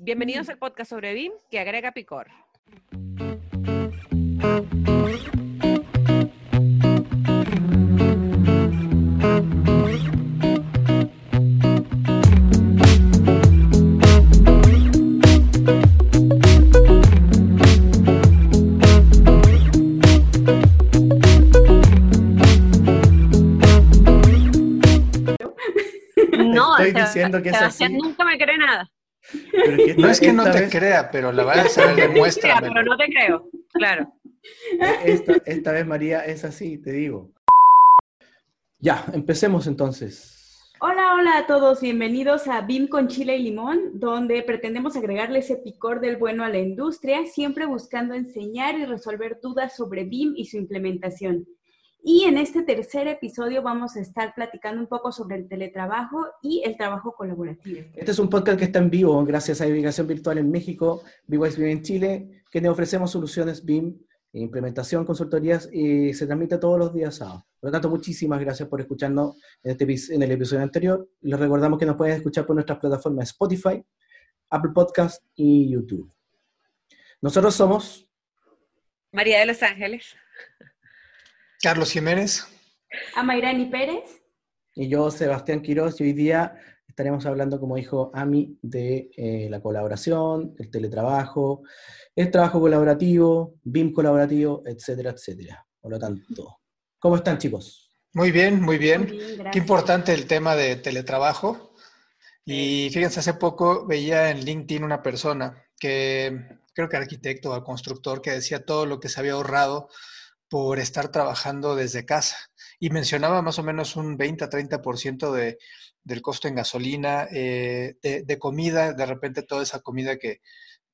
Bienvenidos al podcast sobre BIM que agrega picor. No, Estoy diciendo que es así. nunca me cree nada. Pero No es que no te vez- crea, pero la verdad es que demuéstrame. Pero no te creo, claro. Esta, esta vez, María, es así, te digo. Ya, empecemos entonces. Hola, hola a todos, bienvenidos a BIM con chile y limón, donde pretendemos agregarle ese picor del bueno a la industria, siempre buscando enseñar y resolver dudas sobre BIM y su implementación. Y en este tercer episodio vamos a estar platicando un poco sobre el teletrabajo y el trabajo colaborativo. Este es un podcast que está en vivo gracias a Navigación Virtual en México, BYS BIM en Chile, que nos ofrecemos soluciones BIM, implementación, consultorías y se transmite todos los días sábados. Por lo tanto, muchísimas gracias por escucharnos en, este, en el episodio anterior. Les recordamos que nos pueden escuchar por nuestras plataformas Spotify, Apple Podcast y YouTube. Nosotros somos María de Los Ángeles. Carlos Jiménez. A Mayrani Pérez. Y yo, Sebastián Quiroz, y hoy día estaremos hablando, como dijo Ami, de eh, la colaboración, el teletrabajo, el trabajo colaborativo, BIM colaborativo, etcétera, etcétera. Por lo tanto, ¿cómo están chicos? Muy bien, muy bien. Muy bien. Qué importante el tema de teletrabajo. Y fíjense, hace poco veía en LinkedIn una persona que creo que arquitecto o constructor que decía todo lo que se había ahorrado por estar trabajando desde casa. Y mencionaba más o menos un 20 a 30% de, del costo en gasolina, eh, de, de comida, de repente toda esa comida que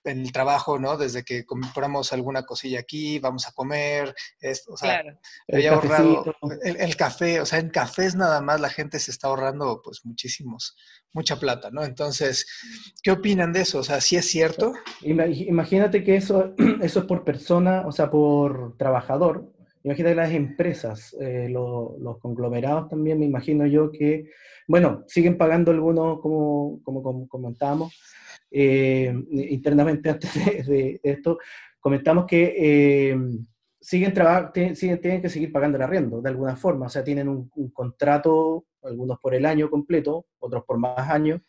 en el trabajo, ¿no? Desde que compramos alguna cosilla aquí, vamos a comer, es, o sea, Claro. El había ahorrado el, el café, o sea, en cafés nada más la gente se está ahorrando pues muchísimos, mucha plata, ¿no? Entonces, ¿qué opinan de eso? O sea, ¿sí es cierto? Ima- Imagínate que eso, eso es por persona, o sea, por trabajador. Imagínate las empresas, eh, lo- los conglomerados también, me imagino yo que, bueno, siguen pagando algunos, como, como, como comentábamos, eh, internamente antes de, esto, comentamos que eh, siguen, siguen, tienen que seguir pagando el arriendo de alguna forma, o sea, tienen un contrato, algunos por el año completo, otros por más años,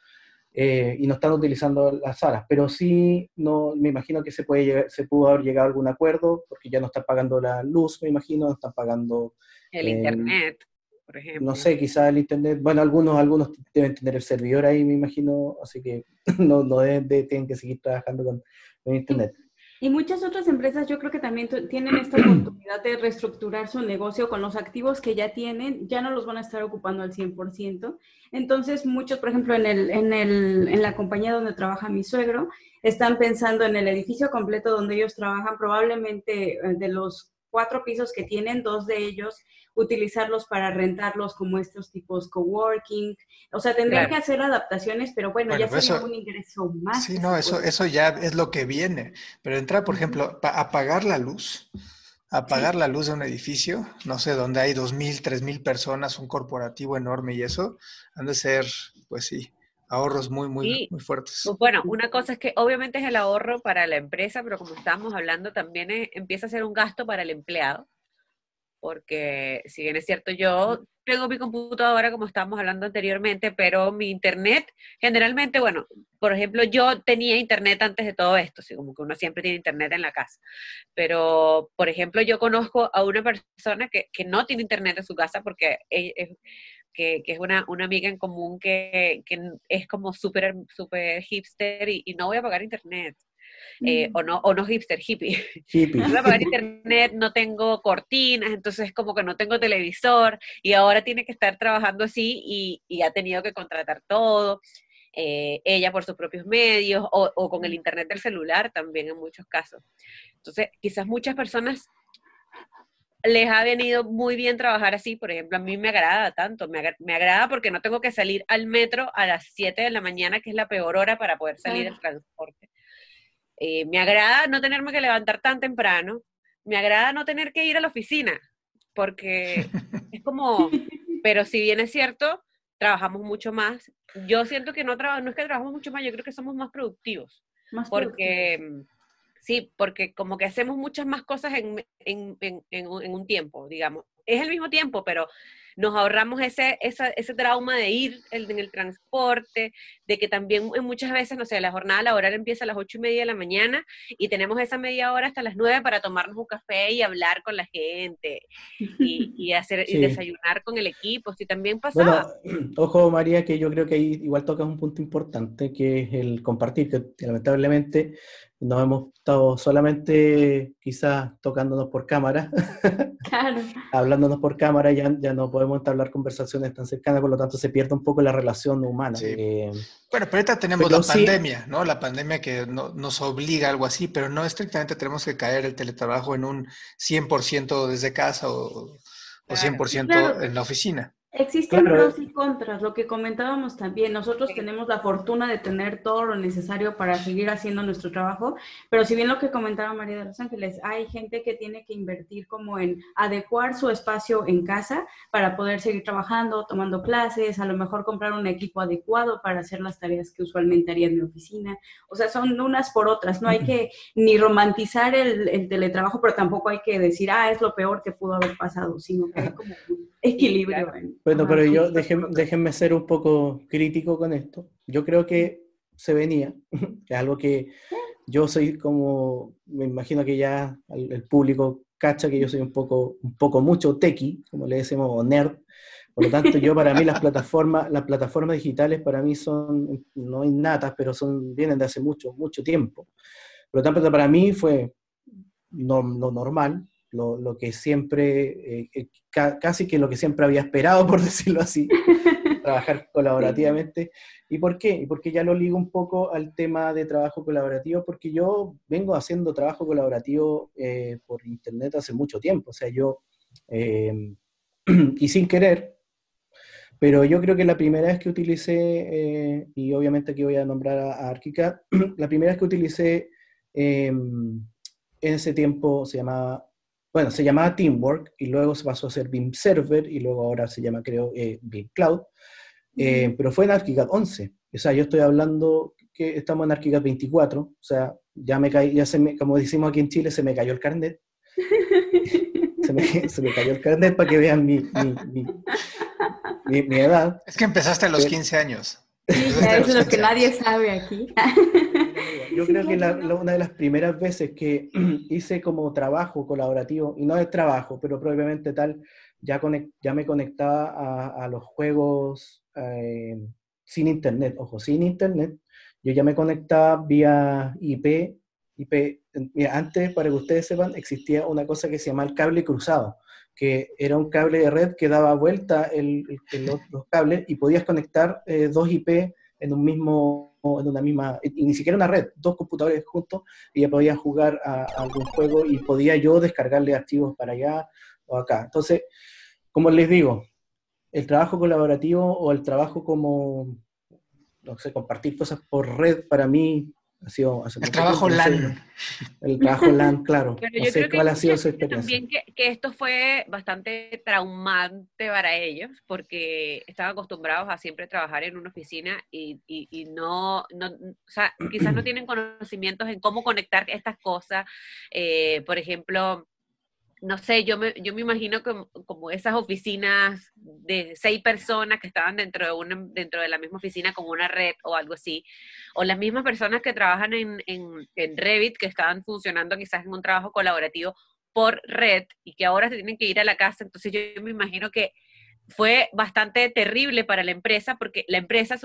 eh, y no están utilizando las salas, pero sí, no, me imagino que se, puede llegar- se pudo haber llegado a algún acuerdo, porque ya no están pagando la luz, me imagino, no están pagando, El Eh, internet, por ejemplo. no sé, quizás el internet, bueno, algunos, algunos deben tener el servidor ahí, me imagino, así que no, no deben de- tienen que seguir trabajando con, con internet. Y muchas otras empresas yo creo que también tienen esta oportunidad de reestructurar su negocio con los activos que ya tienen, ya no los van a estar ocupando al 100%. Entonces muchos, por ejemplo, en, el, en, el, en la compañía donde trabaja mi suegro, están pensando en el edificio completo donde ellos trabajan, probablemente eh, de los cuatro pisos que tienen, dos de ellos utilizarlos para rentarlos como estos tipos coworking. O sea, tendrían Claro. que hacer adaptaciones, pero bueno, Bueno, ya pues sería eso- un ingreso más. Sí, no, eso, puede- eso ya es lo que viene. Pero entrar, por ejemplo, pa- apagar la luz, apagar la luz de un edificio, no sé, donde hay dos mil, tres mil personas, un corporativo enorme y eso, han de ser, pues sí, ahorros muy, muy, Sí. muy fuertes. Pues bueno, una cosa es que obviamente es el ahorro para la empresa, pero como estábamos hablando, también empieza a ser un gasto para el empleado, porque si bien es cierto, yo tengo mi computadora, como estábamos hablando anteriormente, pero mi internet, generalmente, bueno, por ejemplo, yo tenía internet antes de todo esto, así como que uno siempre tiene internet en la casa, pero, por ejemplo, yo conozco a una persona que, que no tiene internet en su casa porque ella es- que, que es una, una amiga en común que, que es como súper súper hipster y no voy a pagar internet. Eh, Mm. o, no, o no hipster, hippie. Hippie. No voy a pagar internet, no tengo cortinas, entonces como que no tengo televisor y ahora tiene que estar trabajando así y, y ha tenido que contratar todo. eh, ella por sus propios medios o, o con el internet del celular también en muchos casos. Entonces, quizás muchas personas les ha venido muy bien trabajar así, por ejemplo, a mí me agrada tanto, me, agra- me agrada porque no tengo que salir al metro a las 7 de la mañana, que es la peor hora para poder salir al transporte. Eh, me agrada no tenerme que levantar tan temprano, me agrada no tener que ir a la oficina, porque es como, pero si bien es cierto, trabajamos mucho más. Yo siento que no, no es que trabajamos mucho más, yo creo que somos más productivos. Más porque, productivos. sí, porque como que hacemos muchas más cosas en, en, en, en un tiempo, digamos. Es el mismo tiempo, pero nos ahorramos ese, ese trauma de ir en el transporte, de que también muchas veces, no sé, la jornada laboral empieza a las ocho y media de la mañana y tenemos esa media hora hasta las nueve para tomarnos un café y hablar con la gente y, hacer y desayunar con el equipo, si también pasaba. Bueno, ojo María, que yo creo que ahí igual tocas un punto importante, que es el compartir, que lamentablemente nos hemos estado solamente quizás tocándonos por cámara, claro. hablándonos por cámara, ya, ya no podemos entablar conversaciones tan cercanas, por lo tanto se pierde un poco la relación humana. Eh, bueno, pero ahorita tenemos la pandemia, ¿no? La pandemia que no, nos obliga a algo así, pero no estrictamente tenemos que caer el teletrabajo en un 100% desde casa o, o 100% en la oficina. Existen pros y contras, lo que comentábamos también. Nosotros tenemos la fortuna de tener todo lo necesario para seguir haciendo nuestro trabajo, pero si bien lo que comentaba María de los Ángeles, hay gente que tiene que invertir como en adecuar su espacio en casa para poder seguir trabajando, tomando clases, a lo mejor comprar un equipo adecuado para hacer las tareas que usualmente haría en mi oficina. O sea, son unas por otras. No hay que ni romantizar el, teletrabajo, pero tampoco hay que decir, ah, es lo peor que pudo haber pasado, sino que hay como equilibrio. Bueno, pero yo déjenme, ser un poco crítico con esto. Yo creo que se venía, es algo que yo soy como, me imagino que ya el, público cacha que yo soy un poco, un poco mucho tequi, como le decimos, o nerd. Por lo tanto, yo para mí las plataformas, las plataformas digitales para mí son, no innatas, pero son, vienen de hace mucho, mucho tiempo. Por lo tanto, para mí fue lo normal, lo, que siempre, eh, eh, casi que lo que siempre había esperado, por decirlo así, trabajar colaborativamente. ¿Y por qué? Y porque ya lo ligo un poco al tema de trabajo colaborativo, porque yo vengo haciendo trabajo colaborativo eh, por internet hace mucho tiempo, o sea, yo, y sin querer, pero yo creo que la primera vez que utilicé, y obviamente aquí voy a nombrar a, a ArchiCAD, la primera vez que utilicé en ese tiempo se llamaba bueno, se llamaba Teamwork y luego se pasó a ser BIM Server y luego ahora se llama, creo, eh, BIM Cloud. Eh, pero fue en ArchiCAD 11. O sea, yo estoy hablando que estamos en ArchiCAD 24. O sea, ya me caí, ya se me, como decimos aquí en Chile, se me cayó el carnet. se, me, cayó el carnet para que vean mi, mi, edad. Es que empezaste a los 15 años. Sí, eso es lo que nadie sabe aquí. Yo creo que una de las primeras veces que hice como trabajo colaborativo, y no es trabajo, pero probablemente tal, ya, ya me conectaba a, los juegos eh, sin internet, ojo, sin internet. Yo ya me conectaba vía IP. IP mira, antes, para que ustedes sepan, existía una cosa que se llama el cable cruzado, que era un cable de red que daba vuelta el, los, cables y podías conectar eh, dos IP en un mismo en una misma, y ni siquiera una red, dos computadores juntos, ya podía jugar a, algún juego y podía yo descargarle archivos para allá o acá. Entonces, como les digo, el trabajo colaborativo o el trabajo como, no sé, compartir cosas por red para mí el trabajo LAN. El trabajo LAN, claro. Pero yo creo cuál que, ha sido su experiencia. También que, esto fue bastante traumante para ellos, porque estaban acostumbrados a siempre trabajar en una oficina y, y, no, no, o sea, quizás no tienen conocimientos en cómo conectar estas cosas. Eh, por ejemplo, no sé, yo me, yo me imagino como, como, esas oficinas de seis personas que estaban dentro de, una, dentro de la misma oficina con una red o algo así, o las mismas personas que trabajan en, en, en Revit, que estaban funcionando quizás en un trabajo colaborativo por red y que ahora se tienen que ir a la casa, entonces yo me imagino que fue bastante terrible para la empresa porque la empresa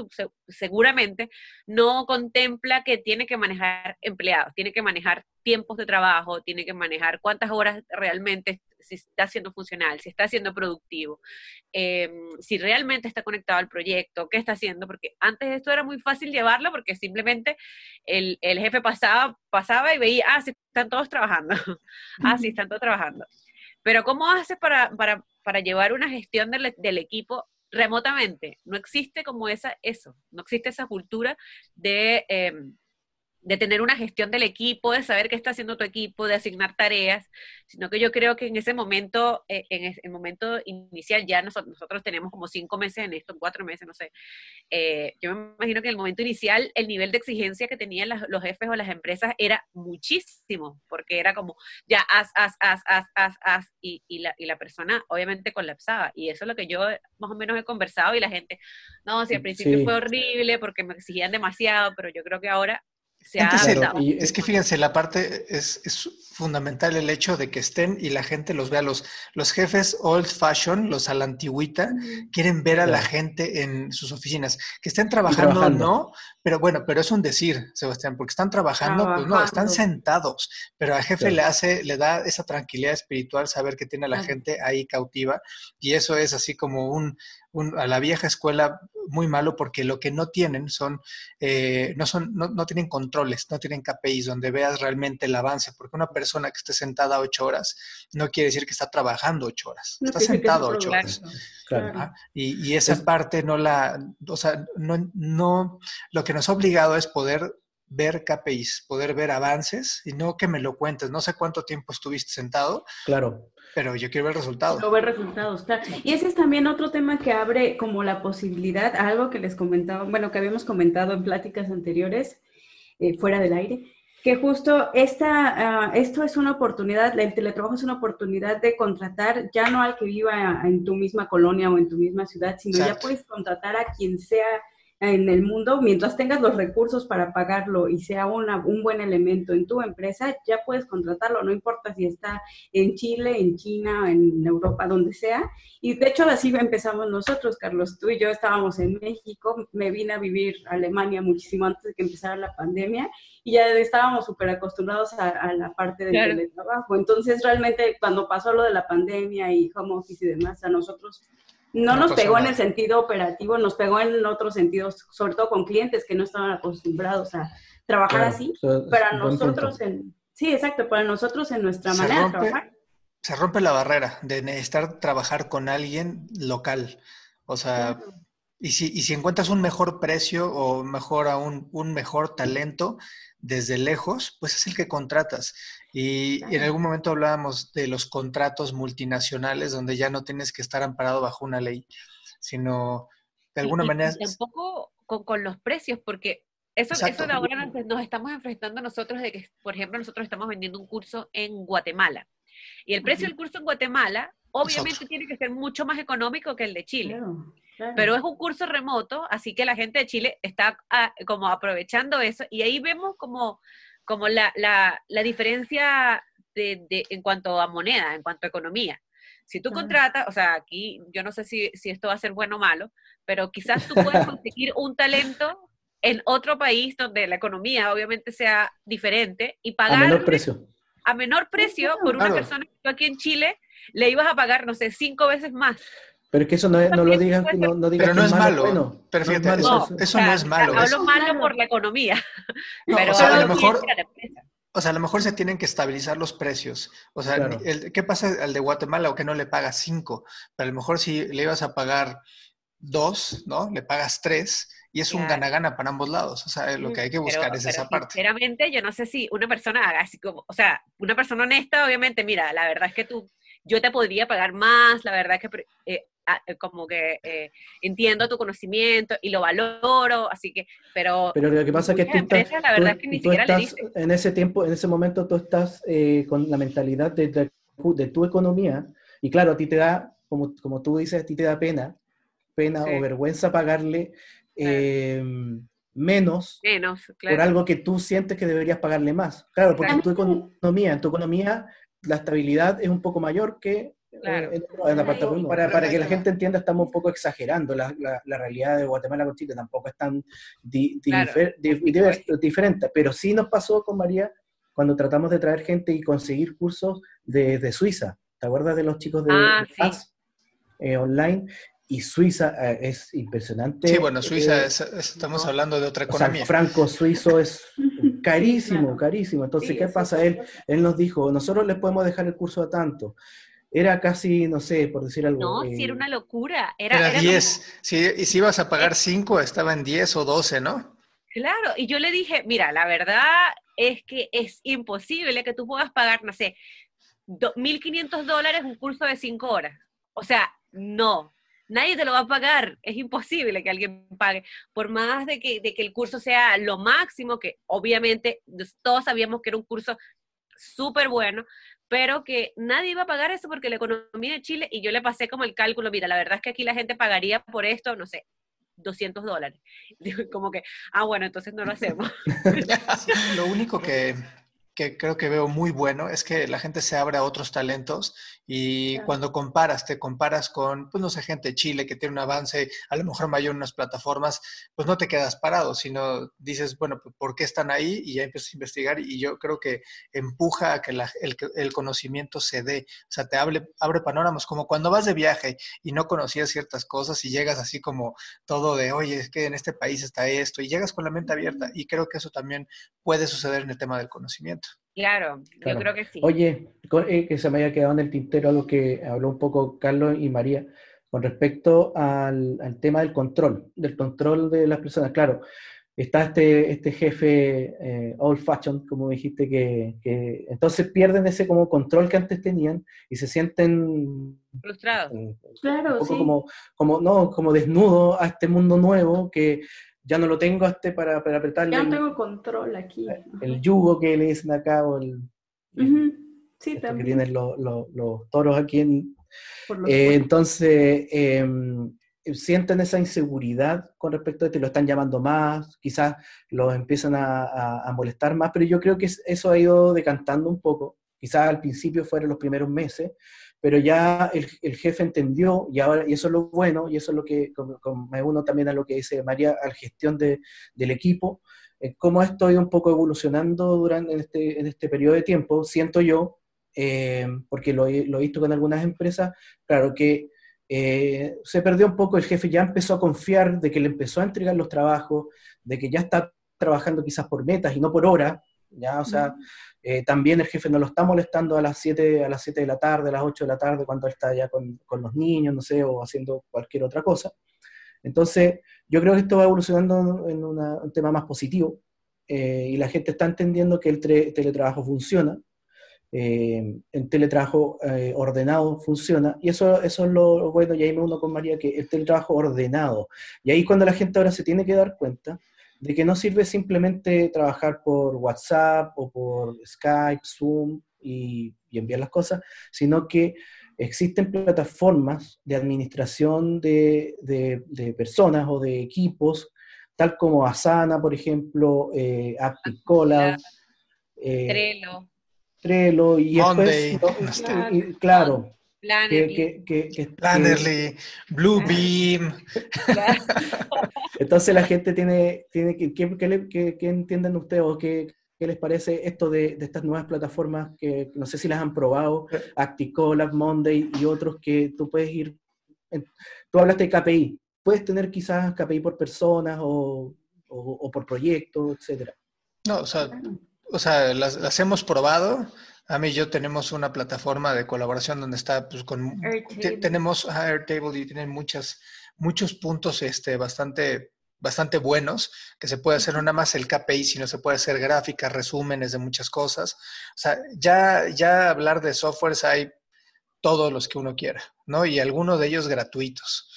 seguramente no contempla que tiene que manejar empleados, tiene que manejar tiempos de trabajo, tiene que manejar cuántas horas realmente, si está siendo funcional, si está siendo productivo, em, si realmente está conectado al proyecto, qué está haciendo, porque antes esto era muy fácil llevarlo porque simplemente el, jefe pasaba, pasaba y veía, ah, sí, están todos trabajando, ah, sí, están todos trabajando. Pero ¿cómo haces para, para, para llevar una gestión del, del, equipo remotamente? No existe como esa, eso, no existe esa cultura de, em, de tener una gestión del equipo, de saber qué está haciendo tu equipo, de asignar tareas, sino que yo creo que en ese momento, eh, en el momento inicial, ya nosotros, nosotros, tenemos como cinco meses en esto, cuatro meses, no sé. Eh, yo me imagino que en el momento inicial el nivel de exigencia que tenían los jefes o las empresas era muchísimo, porque era como, ya, haz, haz, haz, haz, haz, haz, y, y, la, y la persona obviamente colapsaba. Y eso es lo que yo más o menos he conversado y la gente, no, si al principio fue horrible porque me exigían demasiado, pero yo creo que ahora es que fíjense, la parte es, fundamental el hecho de que estén y la gente los vea. Los, los jefes old fashion, los a la antigüita, quieren ver a la gente en sus oficinas. Que estén trabajando, o no, pero bueno, pero es un decir, Sebastián, porque están trabajando, pues no, están sentados. Pero al jefe le hace, le da esa tranquilidad espiritual saber que tiene a la gente ahí cautiva. Y eso es así como un, a la vieja escuela muy malo porque lo que no tienen son, eh, no, son no, no, tienen controles, no tienen KPIs donde veas realmente el avance, porque una persona que esté sentada ocho horas no quiere decir que está trabajando ocho horas, está sentado ocho horas. Y, y, esa parte no la, o sea, no, no, lo que nos ha obligado es poder ver KPIs, poder ver avances y no que me lo cuentes. No sé cuánto tiempo estuviste sentado. Claro. Pero yo quiero ver resultados. Quiero ver resultados, claro. Y ese es también otro tema que abre como la posibilidad, algo que les comentaba, bueno, que habíamos comentado en pláticas anteriores, eh, fuera del aire, que justo esta, ah, esto es una oportunidad, el teletrabajo es una oportunidad de contratar ya no al que viva en tu misma colonia o en tu misma ciudad, sino ya puedes contratar a quien sea en el mundo, mientras tengas los recursos para pagarlo y sea una, un buen elemento en tu empresa, ya puedes contratarlo, no importa si está en Chile, en China, en Europa, donde sea. Y de hecho así empezamos nosotros, Carlos, tú y yo estábamos en México, me vine a vivir a Alemania muchísimo antes de que empezara la pandemia y ya estábamos súper acostumbrados a, la parte del teletrabajo. Entonces realmente cuando pasó lo de la pandemia y home office y demás, a nosotros no, nos pegó en el sentido operativo, nos pegó en otros sentidos, sobre todo con clientes que no estaban acostumbrados a trabajar así. para nosotros, en, sí, exacto, para nosotros en nuestra manera de trabajar. Se rompe la barrera de necesitar trabajar con alguien local. O sea, y, si, y si encuentras un mejor precio o mejor aún un mejor talento desde lejos, pues es el que contratas. Y, en algún momento hablábamos de los contratos multinacionales donde ya no tienes que estar amparado bajo una ley, sino de alguna manera... Y tampoco con, con, los precios, porque eso, eso de ahora nos, estamos enfrentando nosotros de que, por ejemplo, nosotros estamos vendiendo un curso en Guatemala. Y el precio del curso en Guatemala, obviamente, tiene que ser mucho más económico que el de Chile. Pero es un curso remoto, así que la gente de Chile está ah, como aprovechando eso. Y ahí vemos como como la, la, la diferencia de, de, en cuanto a moneda, en cuanto a economía. Si tú contratas, o sea, aquí yo no sé si, si esto va a ser bueno o malo, pero quizás tú puedes conseguir un talento en otro país donde la economía obviamente sea diferente y pagar... A menor precio. A menor precio por una persona que tú aquí en Chile le ibas a pagar, no sé, cinco veces más. Pero es que eso no, no lo digan, no, no Pero no es malo. Bueno, pero fíjate, eso, no es malo. Hablo malo por la economía. pero o sea, a lo mejor, o sea, a lo mejor se tienen que estabilizar los precios. O sea, ¿qué pasa al de Guatemala o que no le pagas cinco? Pero a lo mejor si le ibas a pagar dos, ¿no? Le pagas tres y es un gana-gana para ambos lados. O sea, lo que hay que buscar es esa parte. Sinceramente, yo no sé si una persona haga así como, o sea, una persona honesta, obviamente, mira, la verdad es que tú, yo te podría pagar más, la verdad es que eh, como que eh, entiendo tu conocimiento y lo valoro, así que, pero... Pero lo que pasa es que tú estás, la verdad que ni siquiera en ese tiempo, en ese momento tú estás eh, con la mentalidad de, de, tu economía y claro, a ti te da, como, como tú dices, a ti te da pena, pena o vergüenza pagarle menos, menos por algo que tú sientes que deberías pagarle más. Claro, porque en tu economía, en tu economía la estabilidad es un poco mayor que Claro. para, para, que la gente entienda, estamos un poco exagerando la, la, realidad de Guatemala con Chile, tampoco es tan diferente, pero sí nos pasó con María cuando tratamos de traer gente y conseguir cursos de, de Suiza. ¿Te acuerdas de los chicos de ah, eh, online? Y Suiza eh, es impresionante. Sí, bueno, Suiza, eh, estamos hablando de otra economía. el franco suizo es carísimo, carísimo. Entonces, ¿qué pasa? Él, él nos dijo, nosotros les podemos dejar el curso a tanto era casi, no sé, por decir algo. No, sí, era eh, una locura. Era, era 10. y si ibas a pagar 5, estaba en 10 o 12, ¿no? Claro, y yo le dije, mira, la verdad es que es imposible que tú puedas pagar, no sé, 1.500 dólares un curso de 5 horas. O sea, no, nadie te lo va a pagar, es imposible que alguien pague, por más de que, de que el curso sea lo máximo, que obviamente todos sabíamos que era un curso súper bueno, pero que nadie iba a pagar eso porque la economía de Chile, y yo le pasé como el cálculo, mira, la verdad es que aquí la gente pagaría por esto, no sé, 200 dólares. Como que, ah, bueno, entonces no lo hacemos. lo único que, que creo que veo muy bueno es que la gente se abre a otros talentos y cuando comparas, te comparas con, pues no sé, gente de Chile que tiene un avance a lo mejor mayor en unas plataformas, pues no te quedas parado, sino dices, bueno, pues, ¿por qué están ahí? Y ya empiezas a investigar y yo creo que empuja a que el, el, conocimiento se dé, o sea, te abre, abre panoramas, como cuando vas de viaje y no conocías ciertas cosas y llegas así como todo de, oye, es que en este país está esto, y llegas con la mente abierta y creo que eso también puede suceder en el tema del conocimiento. Claro, yo creo que sí. Oye, eh, que se me haya quedado en el tintero algo que habló un poco Carlos y María con respecto al, tema del control, del control de las personas. Claro, está este, este jefe eh, old fashion, como dijiste, que, entonces pierden ese como control que antes tenían y se sienten frustrados. claro, un poco como, como, no, como desnudo a este mundo nuevo que ya no lo tengo este para, para apretarle. Ya no tengo control aquí. El, yugo que le dicen acá o el... Sí, también. Que tienen los, toros aquí en... Eh, entonces, em, sienten esa inseguridad con respecto a esto, lo están llamando más, quizás los empiezan a, a, molestar más, pero yo creo que eso ha ido decantando un poco. Quizás al principio fueron los primeros meses, pero ya el, jefe entendió, y ahora eso es lo bueno, y eso es lo que me uno también a lo que dice María, a la gestión de, del equipo, eh, cómo esto ha ido un poco evolucionando durante en este, en este periodo de tiempo, siento yo, eh, porque lo, lo, he visto con algunas empresas, claro que eh, se perdió un poco, el jefe ya empezó a confiar de que le empezó a entregar los trabajos, de que ya está trabajando quizás por metas y no por hora, ya, o sea, eh, también el jefe no lo está molestando a las 7 a las 7 de la tarde, a las 8 de la tarde, cuando está ya con, con, los niños, no sé, o haciendo cualquier otra cosa. Entonces, yo creo que esto va evolucionando en un tema más positivo eh, y la gente está entendiendo que el teletrabajo funciona, eh, el teletrabajo ordenado funciona, y eso, eso es lo bueno, y ahí me uno con María, que el teletrabajo ordenado. Y ahí cuando la gente ahora se tiene que dar cuenta de que no sirve simplemente trabajar por WhatsApp o por Skype, Zoom y, enviar las cosas, sino que existen plataformas de administración de, personas o de equipos, tal como Asana, por ejemplo, eh, eh Trello. Trello, y después, claro, Plannerly, que, Bluebeam. Entonces la gente tiene, tiene que, ¿qué, entienden ustedes o qué, les parece esto de, estas nuevas plataformas que no sé si las han probado, Acticolab, Monday y otros que tú puedes ir, tú hablaste de KPI, puedes tener quizás KPI por personas o, por proyectos, etcétera. No, o sea, o sea las, las hemos probado, a mí yo tenemos una plataforma de colaboración donde está, pues, con, tenemos Airtable y tienen muchas, muchos puntos este, bastante, bastante buenos que se puede hacer no nada más el KPI, sino se puede hacer gráficas, resúmenes de muchas cosas. O sea, ya, ya hablar de softwares hay todos los que uno quiera, ¿no? Y algunos de ellos gratuitos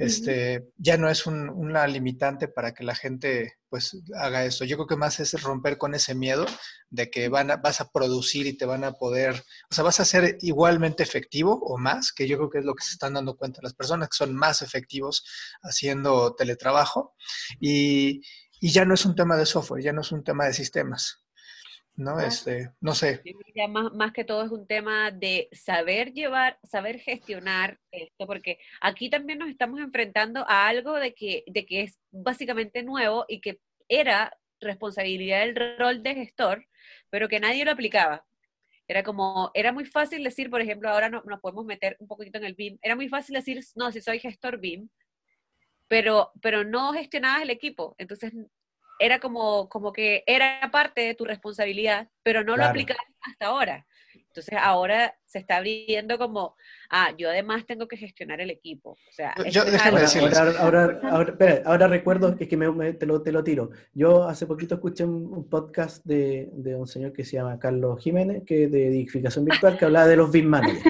este, ya no es un, una limitante para que la gente pues haga esto. Yo creo que más es romper con ese miedo de que van a, vas a producir y te van a poder, o sea, vas a ser igualmente efectivo o más, que yo creo que es lo que se están dando cuenta las personas, que son más efectivos haciendo teletrabajo. Y, y ya no es un tema de software, ya no es un tema de sistemas. ¿No? Este, no sé. más, más, que todo es un tema de saber llevar, saber gestionar esto, porque aquí también nos estamos enfrentando a algo de que, de que es básicamente nuevo y que era responsabilidad del rol de gestor, pero que nadie lo aplicaba. Era como, era muy fácil decir, por ejemplo, ahora no, nos podemos meter un poquito en el BIM, era muy fácil decir, no, si soy gestor BIM, pero, pero no gestionabas el equipo. Entonces era como, como que era parte de tu responsabilidad, pero no lo aplicabas hasta ahora. Entonces ahora se está abriendo como, ah, yo además tengo que gestionar el equipo. O sea, yo, déjame decirles. Ahora, ahora, espera, ahora, recuerdo, es que me, te, lo, te, lo, tiro. Yo hace poquito escuché un, podcast de, de, un señor que se llama Carlos Jiménez, que de edificación virtual, que hablaba de los BIM managers.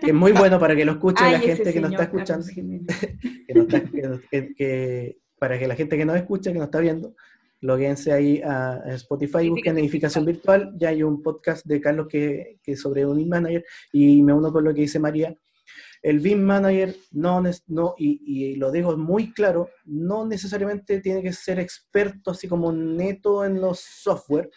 que es muy bueno para que lo escuche la gente que nos está escuchando. que, para que la gente que nos escucha, que nos está viendo, loguense ahí a Spotify, busquen edificación virtual, ya hay un podcast de Carlos que, que sobre un BIM Manager, y me uno con lo que dice María. El BIM Manager no, no y, y, lo digo muy claro, no necesariamente tiene que ser experto así como neto en los software,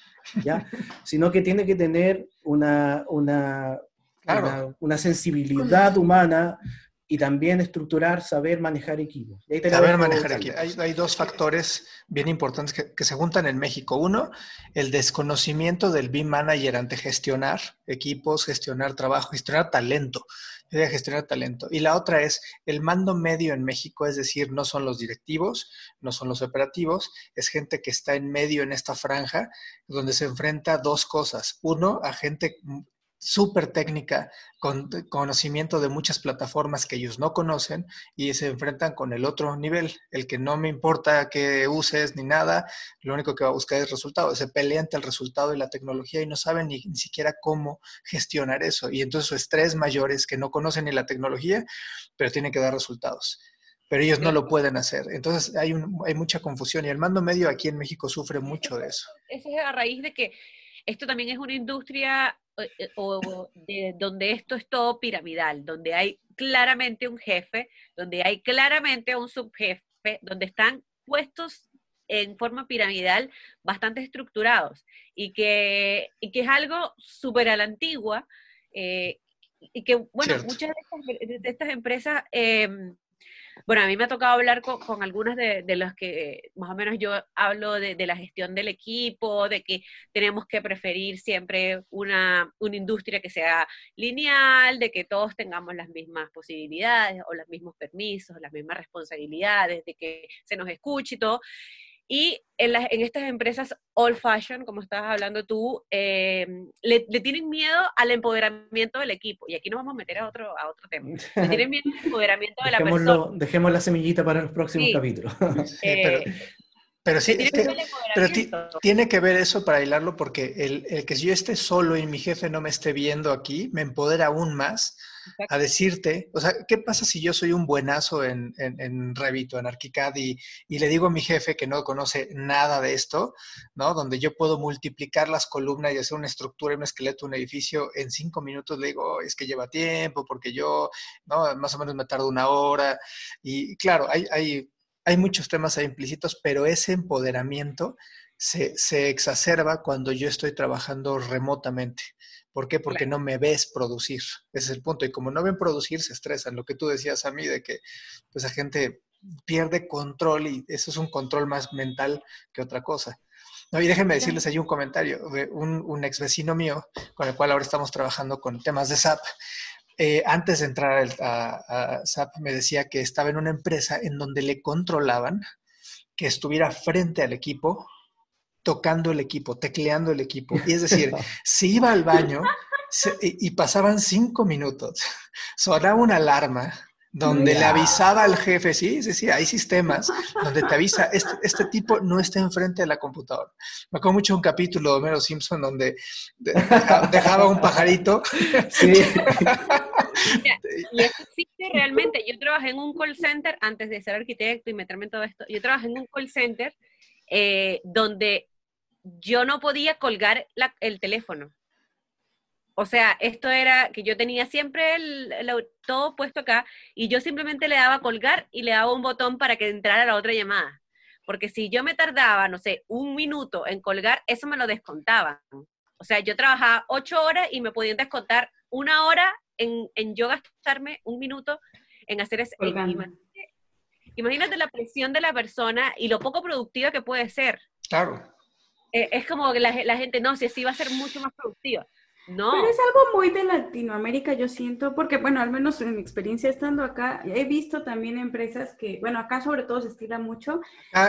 ¿ya? sino que tiene que tener una, una, una, una sensibilidad humana y también estructurar, saber manejar equipos. saber manejar equipos. Hay, dos factores bien importantes que, se juntan en México. Uno, el desconocimiento del BIM manager ante gestionar equipos, gestionar trabajo, gestionar talento. gestionar talento. Y la otra es el mando medio en México, es decir, no son los directivos, no son los operativos, es gente que está en medio en esta franja, donde se enfrenta a dos cosas. Uno, a gente súper técnica, con conocimiento de muchas plataformas que ellos no conocen y se enfrentan con el otro nivel, el que no me importa que uses ni nada, lo único que va a buscar es resultado. Se pelea ante el resultado y la tecnología y no saben ni, siquiera cómo gestionar eso. Y entonces su estrés mayor es que no conocen ni la tecnología, pero tienen que dar resultados pero ellos no lo pueden hacer. Entonces hay, un, hay mucha confusión y el mando medio aquí en México sufre mucho de eso. Eso es a raíz de que esto también es una industria eh, o de, donde esto es todo piramidal, donde hay claramente un jefe, donde hay claramente un subjefe, donde están puestos en forma piramidal bastante estructurados y que, y que es algo súper a la antigua eh, y que, bueno, muchas de estas, empresas em, bueno, a mí me ha tocado hablar con, con algunas de, de los que más o menos yo hablo de, de, la gestión del equipo, de que tenemos que preferir siempre una, una industria que sea lineal, de que todos tengamos las mismas posibilidades o los mismos permisos, las mismas responsabilidades, de que se nos escuche y todo. Y en, en estas empresas old fashion, como estabas hablando tú, eh, le, tienen miedo al empoderamiento del equipo. Y aquí nos vamos a meter a otro, a otro tema. Le tienen miedo al empoderamiento de la persona. Dejemos la semillita para los próximos capítulos. Eh, pero, sí, pero tiene que ver eso para hilarlo porque el, el que yo esté solo y mi jefe no me esté viendo aquí, me empodera aún más a decirte, o sea, ¿qué pasa si yo soy un buenazo en, en, en Revit o en ArchiCAD y, y, le digo a mi jefe que no conoce nada de esto, ¿no? Donde yo puedo multiplicar las columnas y hacer una estructura un esqueleto, un edificio en cinco minutos, le digo, es que lleva tiempo, porque yo, ¿no? Más o menos me tardo una hora. Y claro, hay, hay, hay muchos temas implícitos, pero ese empoderamiento se, se exacerba cuando yo estoy trabajando remotamente. ¿Por qué? Porque no me ves producir. Ese es el punto. Y como no ven producir, se estresan. Lo que tú decías a mí de que pues, la gente pierde control y eso es un control más mental que otra cosa. No, y déjenme decirles ahí un comentario de un, ex vecino mío con el cual ahora estamos trabajando con temas de SAP. Eh, antes de entrar a, a, SAP me decía que estaba en una empresa en donde le controlaban que estuviera frente al equipo tocando el equipo, tecleando el equipo. Y es decir, se iba al baño y, pasaban cinco minutos, sonaba una alarma donde le avisaba al jefe, sí, sí, sí, hay sistemas donde te avisa, este, este tipo no está enfrente de la computadora. Me acuerdo mucho un capítulo de Homero Simpson donde dejaba un pajarito. Sí. y eso existe realmente. Yo trabajé en un call center antes de ser arquitecto y meterme en todo esto. Yo trabajé en un call center eh, donde yo no podía colgar el teléfono. O sea, esto era que yo tenía siempre el, todo puesto acá y yo simplemente le daba colgar y le daba un botón para que entrara la otra llamada. Porque si yo me tardaba, no sé, un minuto en colgar, eso me lo descontaban. O sea, yo trabajaba ocho horas y me podían descontar una hora en, yo gastarme un minuto en hacer ese... Imagínate, imagínate la presión de la persona y lo poco productiva que puede ser. Claro. Eh, es como que la, gente, no, si así va a ser mucho más productiva. No. Pero es algo muy de Latinoamérica, yo siento, porque, bueno, al menos en mi experiencia estando acá, he visto también empresas que, bueno, acá sobre todo se estila mucho,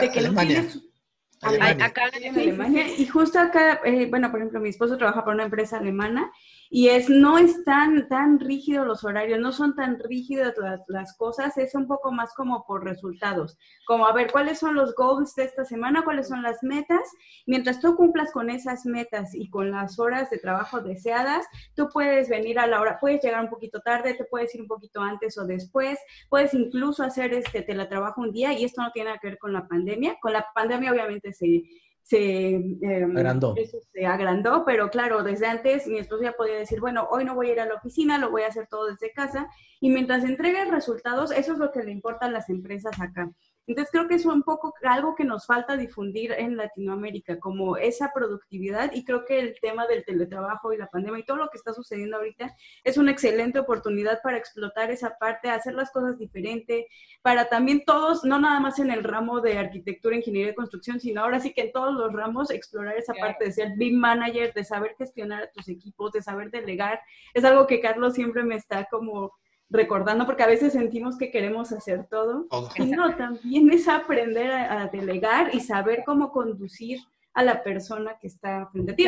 de que Alemania. no Alemania. Acá en Alemania. Y justo acá, eh, bueno, por ejemplo, mi esposo trabaja para una empresa alemana y es, no es tan, tan rígido los horarios, no son tan rígidas las, las, cosas, es un poco más como por resultados, como a ver cuáles son los goals de esta semana, cuáles son las metas, mientras tú cumplas con esas metas y con las horas de trabajo deseadas, tú puedes venir a la hora, puedes llegar un poquito tarde, te puedes ir un poquito antes o después, puedes incluso hacer este teletrabajo un día y esto no tiene nada que ver con la pandemia, con la pandemia obviamente se se, em, agrandó. se agrandó, pero claro, desde antes mi esposo ya podía decir, bueno, hoy no voy a ir a la oficina, lo voy a hacer todo desde casa, y mientras entregue resultados, eso es lo que le importa a las empresas acá. Entonces creo que es un poco algo que nos falta difundir en Latinoamérica, como esa productividad y creo que el tema del teletrabajo y la pandemia y todo lo que está sucediendo ahorita es una excelente oportunidad para explotar esa parte, hacer las cosas diferente, para también todos, no nada más en el ramo de arquitectura, ingeniería y construcción, sino ahora sí que en todos los ramos explorar esa parte de ser BIM manager, de saber gestionar a tus equipos, de saber delegar. Es algo que Carlos siempre me está como recordando, porque a veces sentimos que queremos hacer todo. Y no, también es aprender a, delegar y saber cómo conducir a la persona que está frente a ti.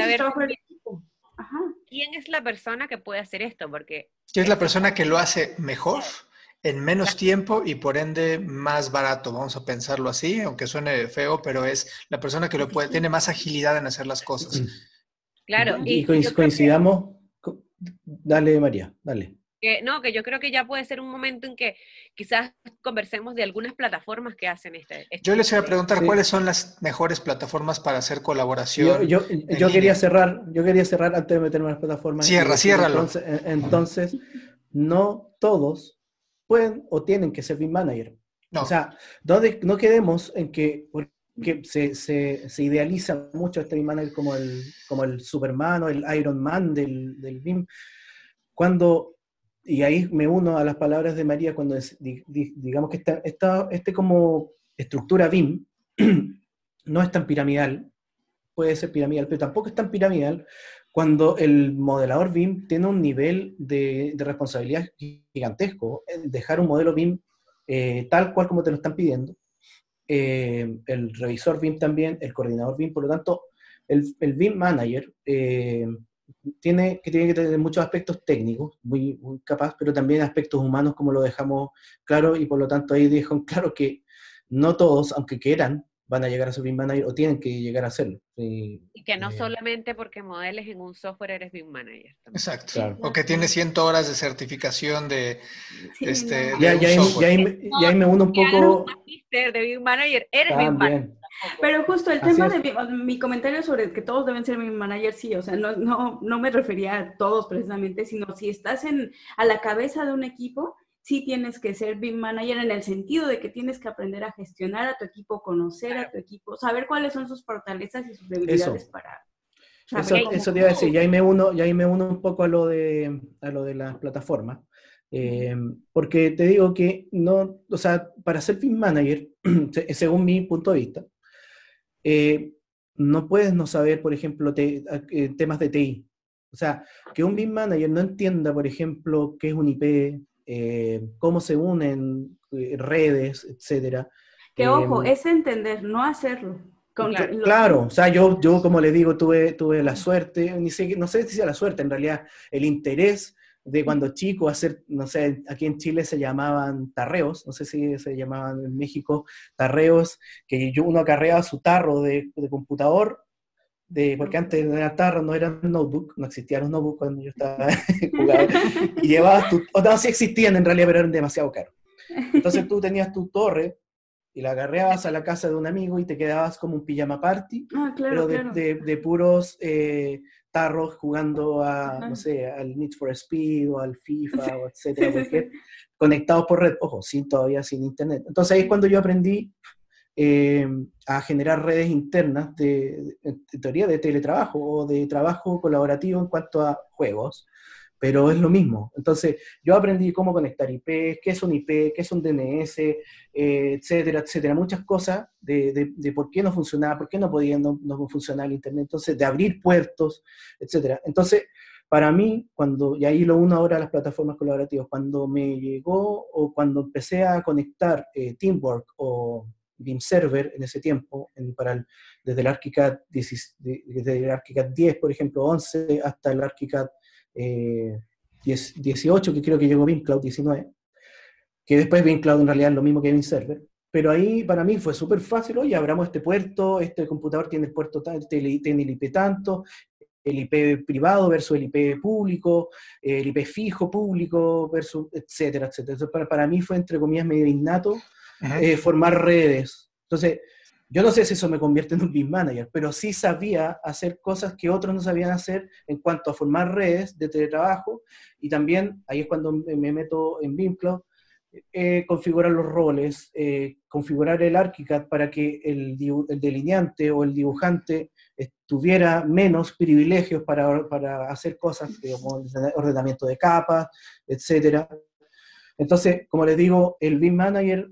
¿Quién es la persona que puede hacer esto? Porque ¿Quién es la persona que lo hace mejor? en menos tiempo y por ende más barato, vamos a pensarlo así, aunque suene feo, pero es la persona que lo puede, tiene más agilidad en hacer las cosas. Claro. Y, coincidamos, dale María, dale no, que yo creo que ya puede ser un momento en que quizás conversemos de algunas plataformas que hacen este. este yo les voy a preguntar cuáles son las mejores plataformas para hacer colaboración. Yo, quería cerrar, yo quería cerrar antes de meterme en las plataformas. Cierra, ciérralo. Entonces, entonces, no todos pueden o tienen que ser BIM manager. O sea, no, no quedemos en que porque se, se, se, idealiza mucho este BIM manager como el, como el Superman o el Iron Man del, del BIM, cuando y ahí me uno a las palabras de María cuando digamos que esta, esta, este como estructura BIM no es tan piramidal, puede ser piramidal, pero tampoco es tan piramidal cuando el modelador BIM tiene un nivel de, responsabilidad gigantesco, dejar un modelo BIM eh, tal cual como te lo están pidiendo, eh, el revisor BIM también, el coordinador BIM, por lo tanto, el, el BIM manager eh, tiene que, tiene que tener muchos aspectos técnicos, muy, muy capaz, pero también aspectos humanos, como lo dejamos claro, y por lo tanto ahí dejan claro que no todos, aunque quieran, van a llegar a ser BIM Manager o tienen que llegar a serlo. Y, que no eh, solamente porque modeles en un software eres BIM Manager. Exacto. O que tienes 100 horas de certificación de, este, ya, ya, ahí, me uno un poco... De BIM Manager, eres BIM Manager. Pero justo el tema de mi, comentario sobre que todos deben ser mi manager, sí, o sea, no, no, no me refería a todos precisamente, sino si estás en, a la cabeza de un equipo, sí tienes que ser BIM manager en el sentido de que tienes que aprender a gestionar a tu equipo, conocer a tu equipo, saber cuáles son sus fortalezas y sus debilidades para... Eso, eso, te iba a decir, ya ahí me uno, ya ahí me uno un poco a lo de, a lo de las plataformas. Eh, porque te digo que no, o sea, para ser BIM manager, según mi punto de vista, eh, no puedes no saber, por ejemplo, te, eh, temas de TI. O sea, que un BIM manager no entienda, por ejemplo, qué es un IP, eh, cómo se unen redes, etcétera. Que ojo, es entender, no hacerlo. claro, o sea, yo, yo como le digo, tuve, tuve la suerte, ni sé, no sé si sea la suerte, en realidad, el interés de cuando chico hacer, no sé, aquí en Chile se llamaban tarreos, no sé si se llamaban en México tarreos, que yo uno acarreaba su tarro de, computador, de, porque antes no era tarro, no era notebook, no existían los notebooks cuando yo estaba jugando, y llevabas tu, o no, sí existían en realidad, pero eran demasiado caros. Entonces tú tenías tu torre y la agarreabas a la casa de un amigo y te quedabas como un pijama party, ah, pero de, de, puros eh, tarros jugando a, no sé, al Need for Speed o al FIFA o etcétera, conectados por red, ojo, sin todavía sin internet. Entonces ahí es cuando yo aprendí eh, a generar redes internas de, de, teoría de teletrabajo o de trabajo colaborativo en cuanto a juegos, pero es lo mismo. Entonces, yo aprendí cómo conectar IP, qué es un IP, qué es un DNS, eh, etcétera, etcétera, muchas cosas de, por qué no funcionaba, por qué no podía no, funcionar el Internet, entonces, de abrir puertos, etcétera. Entonces, para mí, cuando, y ahí lo uno ahora a las plataformas colaborativas, cuando me llegó o cuando empecé a conectar eh, Teamwork o BIM Server en ese tiempo, para desde el ArchiCAD, desde el ArchiCAD 10, por ejemplo, 11, hasta el ArchiCAD 18, que creo que llegó BIM Cloud 19, que después BIM Cloud en realidad es lo mismo que BIM Server. Pero ahí para mí fue súper fácil, oye, abramos este puerto, este computador tiene el puerto tiene el IP tanto, el IP privado versus el IP público, el IP fijo público versus, etcétera, etcétera. Entonces, para, para mí fue, entre comillas, medio innato eh, formar redes. Entonces, yo no sé si eso me convierte en un BIM manager, pero sí sabía hacer cosas que otros no sabían hacer en cuanto a formar redes de teletrabajo y también, ahí es cuando me meto en BIM Cloud, eh, configurar los roles, eh, configurar el ArchiCAD para que el, el, delineante o el dibujante tuviera menos privilegios para, para hacer cosas como ordenamiento de capas, etc. Entonces, como les digo, el BIM Manager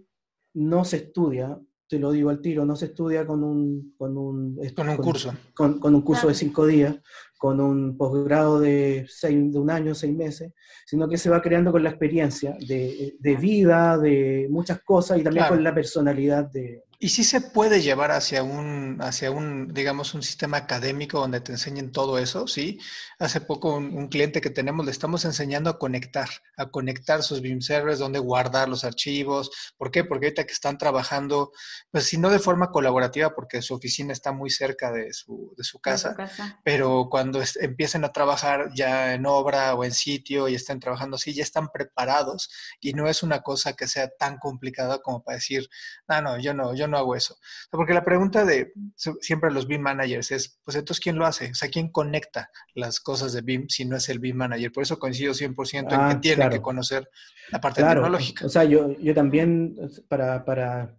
no se estudia, te lo digo al tiro, no se estudia con un, con un, con un curso. Con, con, un curso de cinco días, con un posgrado de, seis, de un año, seis meses, sino que se va creando con la experiencia de, de vida, de muchas cosas y también con la personalidad de, ¿Y si se puede llevar hacia un, hacia un, digamos, un sistema académico donde te enseñen todo eso? Sí. Hace poco un, cliente que tenemos le estamos enseñando a conectar, a conectar sus BIM servers, donde guardar los archivos. ¿Por qué? Porque ahorita que están trabajando, pues si no de forma colaborativa, porque su oficina está muy cerca de su, de su casa, pero cuando empiecen a trabajar ya en obra o en sitio y estén trabajando así, ya están preparados y no es una cosa que sea tan complicada como para decir, no, no, yo no, yo no hago eso. Porque la pregunta de siempre los BIM managers es, pues entonces, ¿quién lo hace? O sea, ¿quién conecta las cosas de BIM si no es el BIM manager? Por eso coincido 100% en que ah, tiene que conocer la parte tecnológica. O sea, yo, yo también, para, para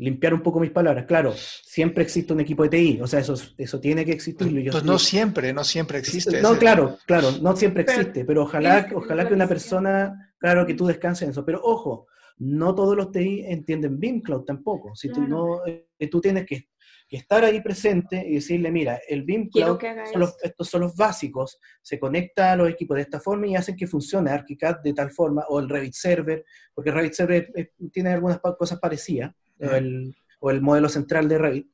limpiar un poco mis palabras. Claro, siempre existe un equipo de TI, o sea, eso, eso tiene que existir. pues no siempre, no siempre existe. No, claro, claro, no siempre existe, pero ojalá, ojalá que una persona, claro, que tú descanses en eso. Pero ojo, no todos los TI entienden BIM Cloud tampoco. Si tú, no, eh, tú tienes que, estar ahí presente y decirle, mira, el BIM Cloud, son estos son los básicos, se conecta a los equipos de esta forma y hacen que funcione ArchiCAD de tal forma, o el Revit Server, porque Revit Server tiene algunas cosas parecidas, o el modelo central de Revit.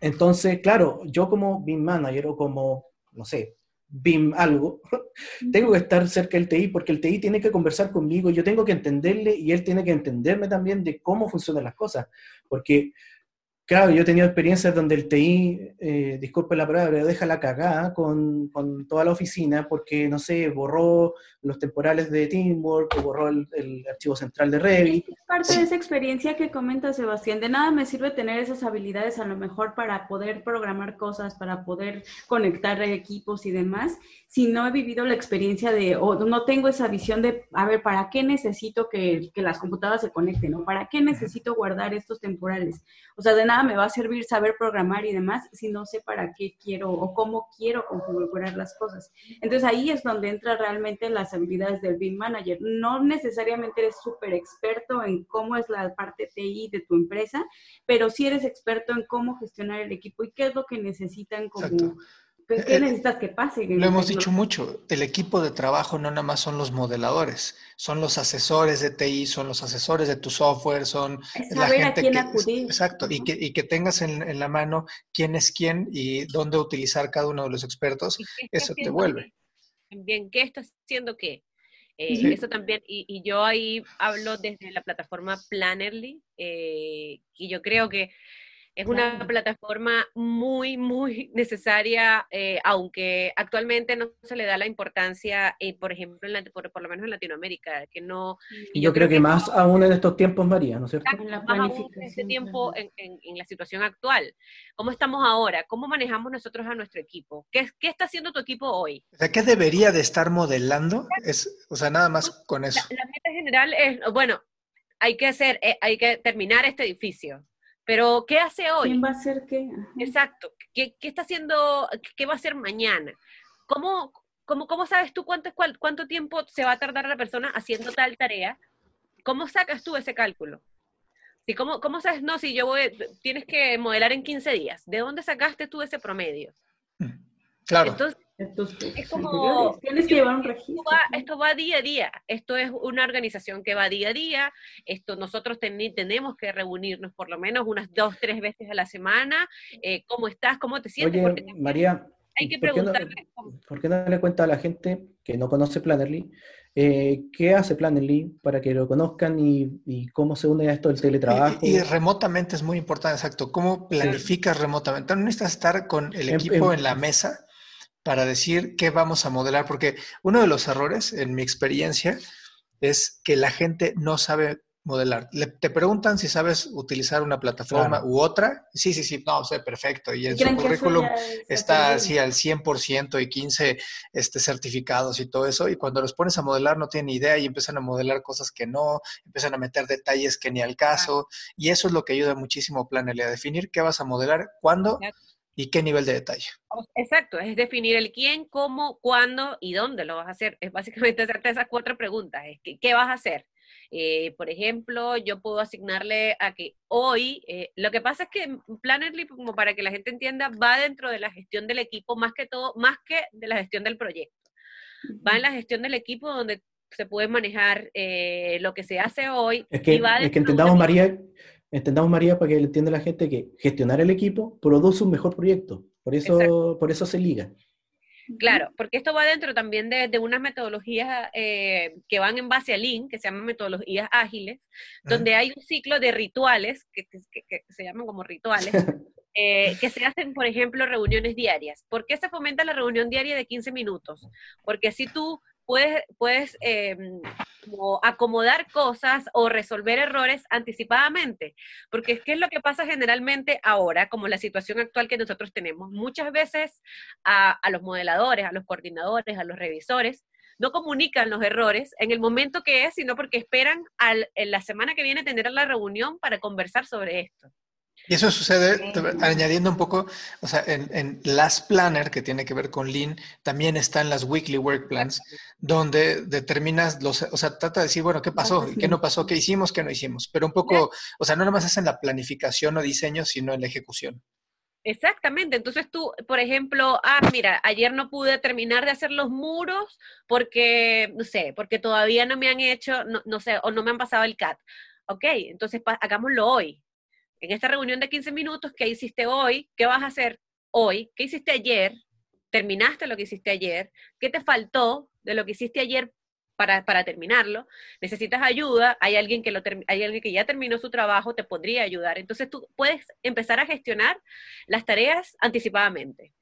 Entonces, claro, yo como BIM Manager o como, no sé, BIM algo, tengo que estar cerca del TI porque el TI tiene que conversar conmigo, yo tengo que entenderle y él tiene que entenderme también de cómo funcionan las cosas, porque Claro, yo he tenido experiencias donde el TI, eh, disculpe la palabra, deja la cagada con, con, toda la oficina porque, no sé, borró los temporales de Teamwork o borró el, archivo central de Revit. Es parte de esa experiencia que comenta Sebastián. De nada me sirve tener esas habilidades a lo mejor para poder programar cosas, para poder conectar equipos y demás, si no he vivido la experiencia de, o no tengo esa visión de, a ver, ¿para qué necesito que, que las computadoras se conecten? ¿O para qué necesito guardar estos temporales? O sea, de nada me va a servir saber programar y demás si no sé para qué quiero o cómo quiero configurar las cosas. Entonces ahí es donde entra realmente las habilidades del BIM Manager. No necesariamente eres súper experto en cómo es la parte TI de tu empresa, pero sí eres experto en cómo gestionar el equipo y qué es lo que necesitan como... ¿Qué eh, necesitas que pase? Lo hemos dicho mucho, el equipo de trabajo no nada más son los modeladores, son los asesores de TI, son los asesores de tu software, son la gente a quién acudir. Exacto, y que, y que tengas en, la mano quién es quién y dónde utilizar cada uno de los expertos, eso te vuelve. Bien, ¿qué está haciendo qué? Eh, eso también, y, yo ahí hablo desde la plataforma Plannerly, eh, y yo creo que es una plataforma muy, muy necesaria, eh, aunque actualmente no se le da la importancia, eh, por ejemplo, en por, lo menos en Latinoamérica, que no... Y yo, creo, que, más aún en estos tiempos, María, ¿no es cierto? En más aún en este tiempo, en, en, la situación actual. ¿Cómo estamos ahora? ¿Cómo manejamos nosotros a nuestro equipo? ¿Qué, qué está haciendo tu equipo hoy? O sea, ¿qué debería de estar modelando? Es, o sea, nada más con eso. La, meta general es, bueno, hay que hacer, eh, hay que terminar este edificio pero, ¿qué hace hoy? ¿Quién va a hacer qué? Exacto. ¿Qué, ¿Qué, está haciendo? ¿Qué va a hacer mañana? ¿Cómo, cómo, cómo sabes tú cuánto, cuánto tiempo se va a tardar la persona haciendo tal tarea? ¿Cómo sacas tú ese cálculo? ¿Y cómo, ¿Cómo sabes? No, si yo voy, tienes que modelar en 15 días. ¿De dónde sacaste tú ese promedio? Mm, claro. Entonces, es como, tienes que llevar un registro. Esto va, día a día, esto es una organización que va día a día, esto nosotros tenemos que reunirnos por lo menos unas dos, tres veces a la semana, eh, ¿cómo estás? ¿Cómo te sientes? Oye, María, hay que preguntarle. ¿por qué, no, le cuenta a la gente que no conoce Plannerly eh, qué hace Plannerly para que lo conozcan y, cómo se une a esto del teletrabajo? Y, remotamente es muy importante, exacto. ¿Cómo planificas remotamente? No necesitas estar con el equipo en la mesa para decir qué vamos a modelar, porque uno de los errores, en mi experiencia, es que la gente no sabe modelar. te preguntan si sabes utilizar una plataforma u otra. Sí, sí, sí, no, sé, perfecto. Y en su currículum está así al 100% y 15 este, certificados y todo eso. Y cuando los pones a modelar no tienen idea y empiezan a modelar cosas que no, empiezan a meter detalles que ni al caso. Y eso es lo que ayuda muchísimo a Planel, a definir qué vas a modelar, cuándo y qué nivel de detalle. Exacto, es definir el quién, cómo, cuándo y dónde lo vas a hacer. Es básicamente hacerte esas cuatro preguntas. Es que, ¿Qué vas a hacer? Eh, por ejemplo, yo puedo asignarle a que hoy, eh, lo que pasa es que Plannerly, como para que la gente entienda, va dentro de la gestión del equipo más que todo, más que de la gestión del proyecto. Va en la gestión del equipo donde se puede manejar eh, lo que se hace hoy. Es que, es que entendamos, María, entendamos, María, para que entienda la gente que gestionar el equipo produce un mejor proyecto. Por eso, por eso se liga. Claro, porque esto va dentro también de, unas metodologías eh, que van en base a Lean, que se llaman metodologías ágiles, donde hay un ciclo de rituales, que, se llaman como rituales, eh, que se hacen, por ejemplo, reuniones diarias. ¿Por qué se fomenta la reunión diaria de 15 minutos? Porque si tú puedes, puedes em, acomodar cosas o resolver errores anticipadamente. Porque ¿qué es lo que pasa generalmente ahora, como la situación actual que nosotros tenemos? Muchas veces a, los modeladores, a los coordinadores, a los revisores, no comunican los errores en el momento que es, sino porque esperan al, en la semana que viene tener la reunión para conversar sobre esto. Y eso sucede, añadiendo un poco, o sea, en, en Last Planner, que tiene que ver con Lean, también están las Weekly Work Plans, donde determinas los, o sea, trata de decir, bueno, ¿qué pasó? ¿Qué no pasó? ¿Qué hicimos? ¿Qué no hicimos? Pero un poco, o sea, no nomás es en la planificación o diseño, sino en la ejecución. Exactamente, entonces tú, por ejemplo, ah, mira, ayer no pude terminar de hacer los muros porque, no sé, porque todavía no me han hecho, no, no sé, o no me han pasado el CAT. Ok, entonces hagámoslo hoy en esta reunión de 15 minutos, ¿qué hiciste hoy? ¿Qué vas a hacer hoy? ¿Qué hiciste ayer? ¿Terminaste lo que hiciste ayer? ¿Qué te faltó de lo que hiciste ayer para, para terminarlo? ¿Necesitas ayuda? ¿Hay alguien, que lo ¿Hay alguien que ya terminó su trabajo? ¿Te podría ayudar? Entonces tú puedes empezar a gestionar las tareas anticipadamente.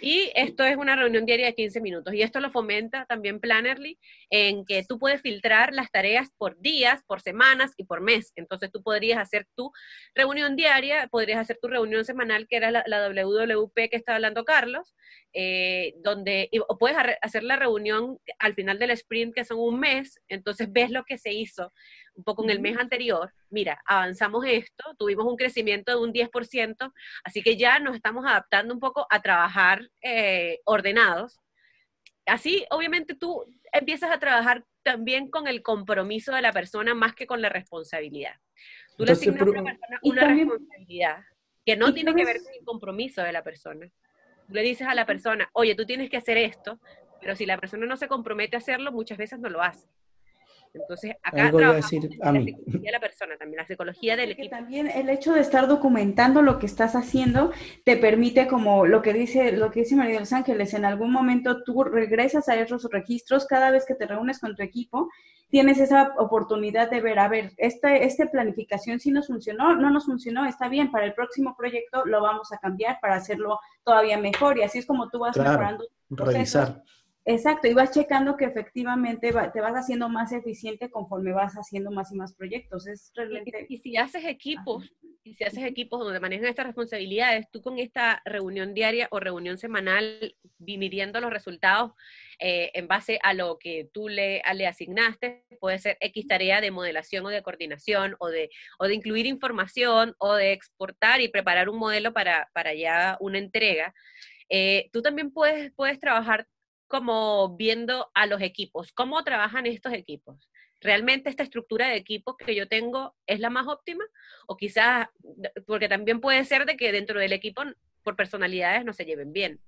Y esto es una reunión diaria de 15 minutos. Y esto lo fomenta también Plannerly, en que tú puedes filtrar las tareas por días, por semanas y por mes. Entonces tú podrías hacer tu reunión diaria, podrías hacer tu reunión semanal, que era la, WWP que estaba hablando Carlos, eh, donde o puedes hacer la reunión al final del sprint, que son un mes. Entonces ves lo que se hizo un poco en el mes anterior, mira, avanzamos esto, tuvimos un crecimiento de un 10%, así que ya nos estamos adaptando un poco a trabajar eh, ordenados. Así, obviamente, tú empiezas a trabajar también con el compromiso de la persona más que con la responsabilidad. Tú le asignas a una persona una responsabilidad que no tiene que ver con el compromiso de la persona. Tú le dices a la persona, oye, tú tienes que hacer esto, pero si la persona no se compromete a hacerlo, muchas veces no lo hace. Entonces, acá decir a mí. la psicología de la persona, también la psicología del equipo. También el hecho de estar documentando lo que estás haciendo te permite, como lo que dice, lo que dice María de los Ángeles, en algún momento tú regresas a esos registros cada vez que te reúnes con tu equipo, tienes esa oportunidad de ver, a ver, esta, esta planificación sí nos funcionó, no nos funcionó, está bien, para el próximo proyecto lo vamos a cambiar para hacerlo todavía mejor y así es como tú vas mejorando. Revisar. Exacto, y vas checando que efectivamente te vas haciendo más eficiente conforme vas haciendo más y más proyectos. Es realmente... y, si haces equipos, y si haces equipos donde manejan estas responsabilidades, tú con esta reunión diaria o reunión semanal, midiendo los resultados eh, en base a lo que tú le, le asignaste, puede ser X tarea de modelación o de coordinación, o de, o de incluir información, o de exportar y preparar un modelo para, para ya una entrega. Eh, tú también puedes, puedes trabajar como viendo a los equipos, cómo trabajan estos equipos. ¿Realmente esta estructura de equipos que yo tengo es la más óptima? O quizás, porque también puede ser de que dentro del equipo por personalidades no se lleven bien.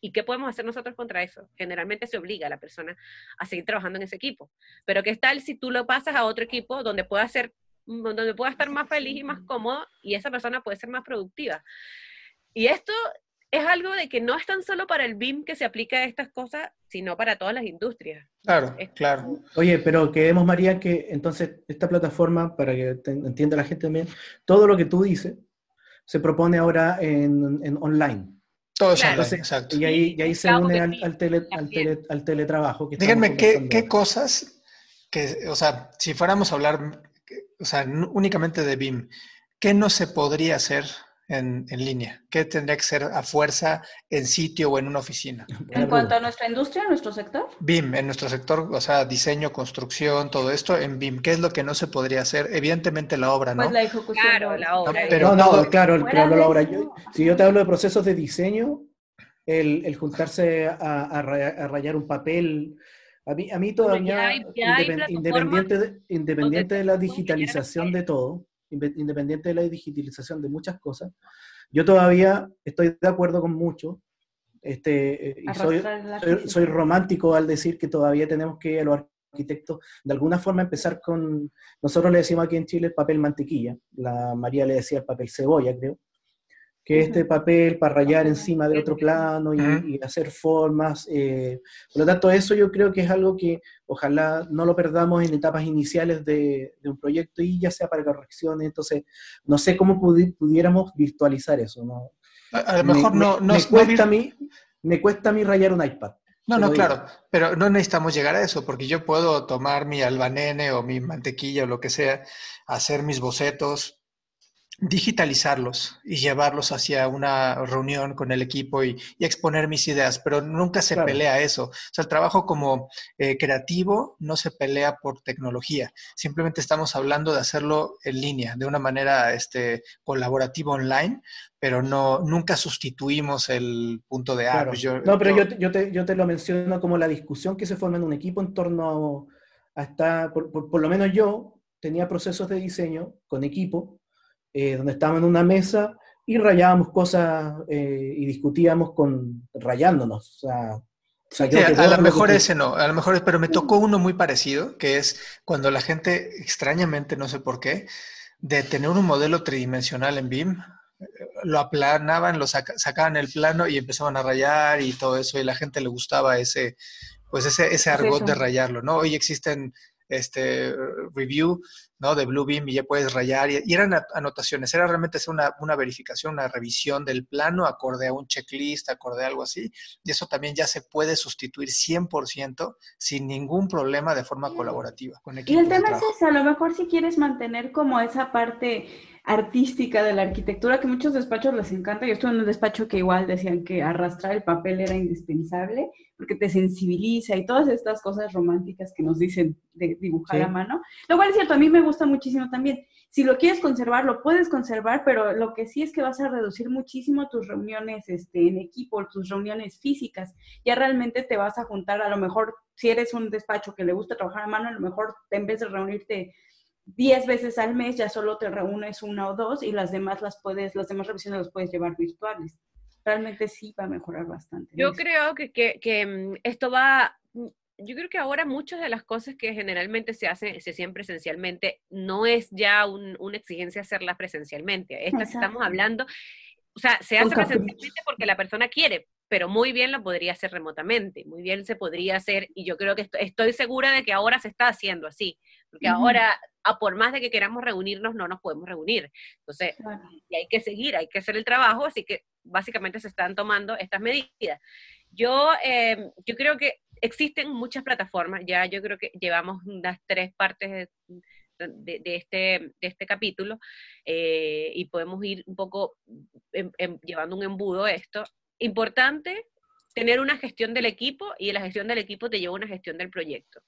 ¿Y qué podemos hacer nosotros contra eso? Generalmente se obliga a la persona a seguir trabajando en ese equipo. Pero ¿qué tal si tú lo pasas a otro equipo donde pueda ser donde pueda estar más feliz y más cómodo y esa persona puede ser más productiva? Y esto es algo de que no es tan solo para el BIM que se aplica a estas cosas, sino para todas las industrias. Claro, claro. Oye, pero queremos, María, que entonces esta plataforma, para que entienda la gente también, todo lo que tú dices se propone ahora en, en online. Todo eso exacto. Y ahí, y ahí se une al, al, tele, al, tele, al, teletrabajo. Díganme, ¿qué, ¿qué, cosas, que, o sea, si fuéramos a hablar, o sea, únicamente de BIM, ¿qué no se podría hacer en, en, línea? ¿Qué tendría que ser a fuerza en sitio o en una oficina? En cuanto a nuestra industria, nuestro sector. BIM, en nuestro sector, o sea, diseño, construcción, todo esto, en BIM, ¿qué es lo que no se podría hacer? Evidentemente la obra, ¿no? Pues la ejecución. Claro, la obra. No, pero no, no claro, claro, la obra. Yo, si yo te hablo de procesos de diseño, el, el juntarse a, a, rayar un papel, a mí, a mí todavía, hay, independiente, de, independiente de la digitalización de todo, independiente de la digitalización de muchas cosas, yo todavía estoy de acuerdo con mucho, este, y soy, soy, soy, romántico al decir que todavía tenemos que los arquitectos de alguna forma empezar con, nosotros le decimos aquí en Chile papel mantequilla, la María le decía el papel cebolla, creo, que este papel para rayar encima de otro plano y, hacer formas. Eh, por lo tanto, eso yo creo que es algo que ojalá no lo perdamos en etapas iniciales de, un proyecto y ya sea para correcciones. Entonces, no sé cómo pudiéramos virtualizar eso. ¿no? A, lo mejor me, no, no, me, cuesta a mí, me cuesta a mí rayar un iPad. No, no, claro, pero no necesitamos llegar a eso, porque yo puedo tomar mi albanene o mi mantequilla o lo que sea, hacer mis bocetos, digitalizarlos y llevarlos hacia una reunión con el equipo y, y exponer mis ideas, pero nunca se claro. pelea eso. O sea, el trabajo como eh, creativo no se pelea por tecnología, simplemente estamos hablando de hacerlo en línea, de una manera este, colaborativa online, pero no, nunca sustituimos el punto de, ah, claro. pues yo, No, pero yo, yo, te, yo te lo menciono como la discusión que se forma en un equipo en torno a, por, por, por lo menos yo tenía procesos de diseño con equipo eh, donde estábamos en una mesa y rayábamos cosas eh, y discutíamos con rayándonos. O sea, o sea, sí, a, lo mejor que... ese no, a lo mejor, es, pero me tocó uno muy parecido, que es cuando la gente, extrañamente, no sé por qué, de tener un modelo tridimensional en BIM, lo aplanaban, lo saca, sacaban el plano y empezaban a rayar y todo eso, y la gente le gustaba ese, pues ese, ese argot de rayarlo, ¿no? Hoy existen este review, ¿no? De Bluebeam y ya puedes rayar. Y, y eran anotaciones, era realmente hacer una, una, verificación, una revisión del plano acorde a un checklist, acorde a algo así. Y eso también ya se puede sustituir 100% sin ningún problema de forma colaborativa. Con y el tema es ese, a lo mejor si quieres mantener como esa parte artística de la arquitectura que muchos despachos les encanta. Yo estuve en un despacho que igual decían que arrastrar el papel era indispensable porque te sensibiliza y todas estas cosas románticas que nos dicen de dibujar sí. a mano. Lo cual es cierto, a mí me gusta muchísimo también. Si lo quieres conservar, lo puedes conservar, pero lo que sí es que vas a reducir muchísimo tus reuniones este, en equipo, tus reuniones físicas. Ya realmente te vas a juntar, a lo mejor, si eres un despacho que le gusta trabajar a mano, a lo mejor en vez de reunirte 10 veces al mes ya solo te reúnes una o dos y las demás las puedes, las demás revisiones las puedes llevar virtuales. Realmente sí va a mejorar bastante. Yo creo que, que, que mm, esto va, mm, yo creo que ahora muchas de las cosas que generalmente se hacen, se hacen presencialmente, no es ya un, una exigencia hacerlas presencialmente. Estas estamos hablando, o sea, se hace presencialmente porque la persona quiere, pero muy bien lo podría hacer remotamente, muy bien se podría hacer, y yo creo que estoy, estoy segura de que ahora se está haciendo así, porque uh -huh. ahora, a por más de que queramos reunirnos, no nos podemos reunir. Entonces, claro. y hay que seguir, hay que hacer el trabajo, así que básicamente se están tomando estas medidas. Yo, eh, yo creo que existen muchas plataformas, ya yo creo que llevamos unas tres partes de, de, de, este, de este capítulo eh, y podemos ir un poco en, en, llevando un embudo a esto importante tener una gestión del equipo y la gestión del equipo te lleva a una gestión del proyecto.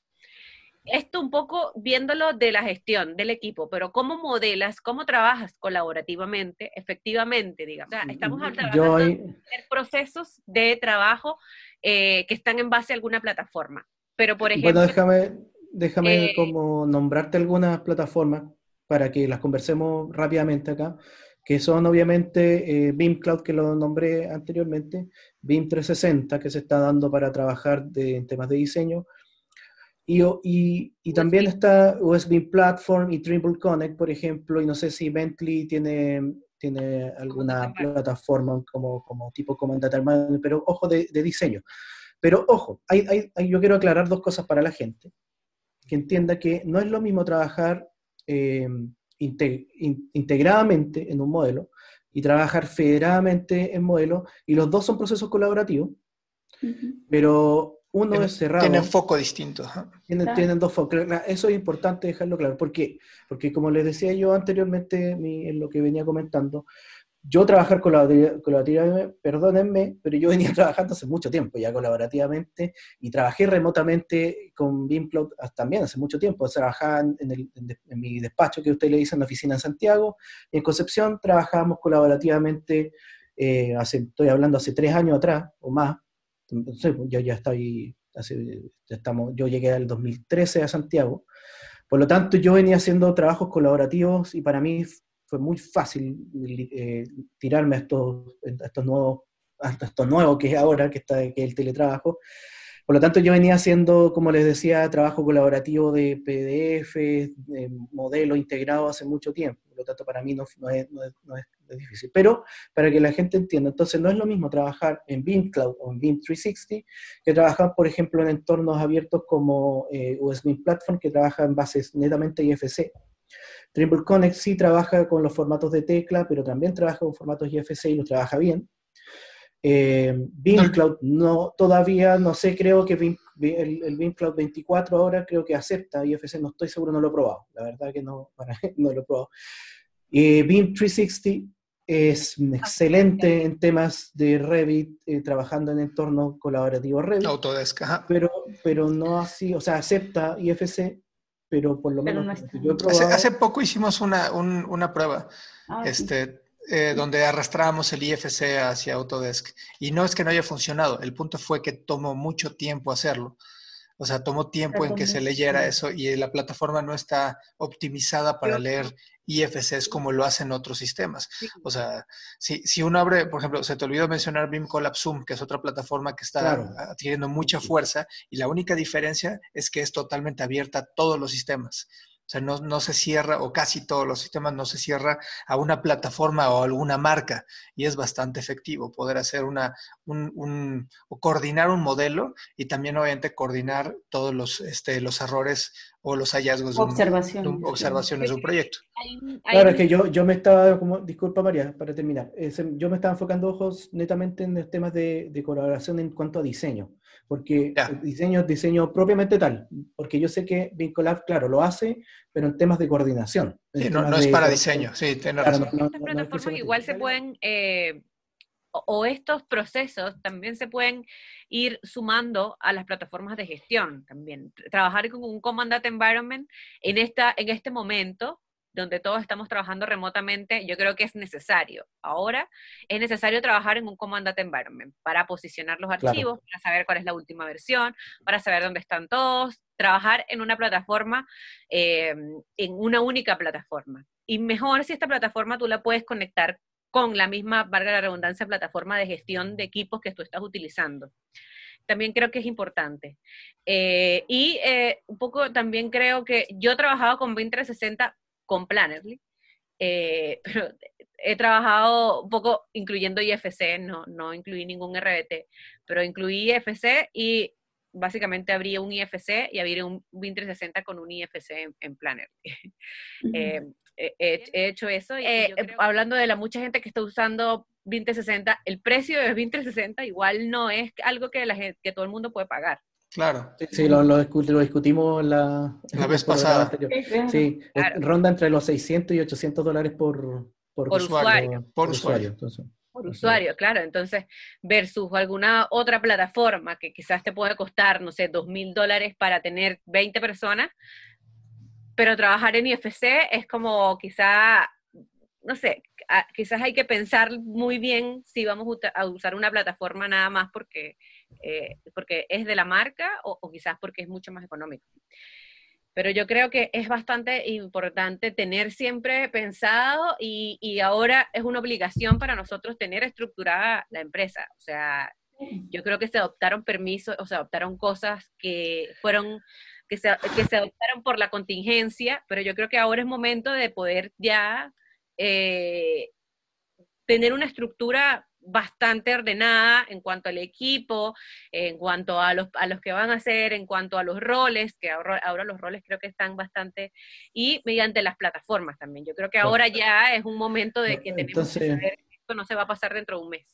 Esto un poco viéndolo de la gestión del equipo, pero ¿cómo modelas, cómo trabajas colaborativamente, efectivamente, digamos? O sea, estamos hablando hay... de procesos de trabajo eh, que están en base a alguna plataforma. Pero, por ejemplo... Bueno, déjame, déjame eh, como nombrarte algunas plataformas para que las conversemos rápidamente acá que son obviamente eh, BIM Cloud, que lo nombré anteriormente, BIM 360, que se está dando para trabajar en temas de diseño, y, y, y también está USB Platform y Trimble Connect, por ejemplo, y no sé si Bentley tiene, tiene alguna plataforma como, como tipo Command pero ojo de, diseño. Pero ojo, hay, hay, yo quiero aclarar dos cosas para la gente, que entienda que no es lo mismo trabajar eh, integradamente en un modelo y trabajar federadamente en modelo, y los dos son procesos colaborativos, pero uno es cerrado. Tienen foco distinto. Tienen, dos focos. Eso es importante dejarlo claro. ¿Por qué? Porque como les decía yo anteriormente en lo que venía comentando, yo trabajar colaborativamente, perdónenme, pero yo venía trabajando hace mucho tiempo ya colaborativamente y trabajé remotamente con BIMCloud también hace mucho tiempo. Trabajaba en, mi despacho que usted le dice en la oficina en Santiago y en Concepción trabajábamos colaborativamente, eh, hace, estoy hablando hace tres años atrás o más, entonces, yo ya estoy, estamos, yo llegué al 2013 a Santiago, por lo tanto yo venía haciendo trabajos colaborativos y para mí fue muy fácil eh, tirarme a estos, estos nuevos, a esto nuevo que es ahora, que, está, que es el teletrabajo. Por lo tanto, yo venía haciendo, como les decía, trabajo colaborativo de PDF, de modelo integrado hace mucho tiempo. Lo tanto, para mí no, no, es, no, es, difícil. Pero para que la gente entienda, entonces no es lo mismo trabajar en BIM Cloud o en BIM 360 que trabajar, por ejemplo, en entornos abiertos como eh, USB Platform, que trabaja en bases netamente IFC. Trimble Connect sí trabaja con los formatos de tecla, pero también trabaja con formatos IFC y lo trabaja bien. Eh, Cloud no, todavía no sé, creo que el, el Cloud 24 ahora creo que acepta IFC, no estoy seguro, no lo he probado, la verdad que no, no lo he probado. Eh, 360 es excelente en temas de Revit, eh, trabajando en entorno colaborativo Revit. Autodesk, Pero, pero no así, o sea, acepta IFC, pero por lo menos yo he probado... hace, poco hicimos una, una prueba. Ah, este, eh, donde arrastrábamos el IFC hacia Autodesk. Y no es que no haya funcionado, el punto fue que tomó mucho tiempo hacerlo. O sea, tomó tiempo en que se leyera eso y la plataforma no está optimizada para leer IFCs como lo hacen otros sistemas. O sea, si, si uno abre, por ejemplo, se te olvidó mencionar BIM Collab Zoom, que es otra plataforma que está adquiriendo mucha fuerza y la única diferencia es que es totalmente abierta a todos los sistemas. O sea, no, se cierra, o casi todos los sistemas no se cierra a una plataforma o alguna marca. Y es bastante efectivo poder hacer una, un, o coordinar un modelo y también obviamente coordinar todos los, este, los errores o los hallazgos observaciones, de un, observaciones de un proyecto. Claro, es que yo, yo me estaba, como, disculpa María, para terminar, yo me estaba enfocando ojos netamente en los temas de, de colaboración en cuanto a diseño porque el diseño es diseño propiamente tal, porque yo sé que Vincolab, claro, lo hace, pero en temas de coordinación. no, es para diseño, sí, tiene razón. Estas plataformas igual se pueden, eh, o estos procesos también se pueden ir sumando a las plataformas de gestión también. Trabajar con un Command Data Environment en, esta, en este momento donde todos estamos trabajando remotamente, yo creo que es necesario. Ahora es necesario trabajar en un Command Environment para posicionar los archivos, para saber cuál es la última versión, para saber dónde están todos, trabajar en una plataforma, eh, en una única plataforma. Y mejor si esta plataforma tú la puedes conectar con la misma, valga la redundancia, plataforma de gestión de equipos que tú estás utilizando también creo que es importante. Eh, y eh, un poco también creo que yo he trabajado con 2060 con Plannerly, eh, pero he trabajado un poco incluyendo IFC, no, no incluí ningún RBT, pero incluí IFC y básicamente abrí un IFC y abrí un Win 360 con un IFC en, Planner. Eh, he, hecho eso y eh, hablando de la mucha gente que está usando 2060, el precio de 2060 igual no es algo que, la gente, que todo el mundo puede pagar. Claro. Sí, lo, lo, discutimos la, la vez pasada. Sí, ronda entre los 600 y 800 dólares por, por, usuario. Por usuario. por usuario, claro. Entonces, versus alguna otra plataforma que quizás te puede costar, no sé, 2 mil dólares para tener 20 personas, pero trabajar en IFC es como quizá, no sé, quizás hay que pensar muy bien si vamos a usar una plataforma nada más porque eh, porque es de la marca o, quizás porque es mucho más económico. pero yo creo que es bastante importante tener siempre pensado y, y, ahora es una obligación para nosotros tener estructurada la empresa. O sea, yo creo que se adoptaron permisos, o sea, adoptaron cosas que fueron, que se, que se adoptaron por la contingencia, pero yo creo que ahora es momento de poder ya eh, tener una estructura bastante ordenada en cuanto al equipo, en cuanto a los, a los que van a hacer, en cuanto a los roles, que ahora, ahora los roles creo que están bastante, y mediante las plataformas también. Yo creo que ahora ya es un momento de que tenemos que saber que esto no se va a pasar dentro de un mes.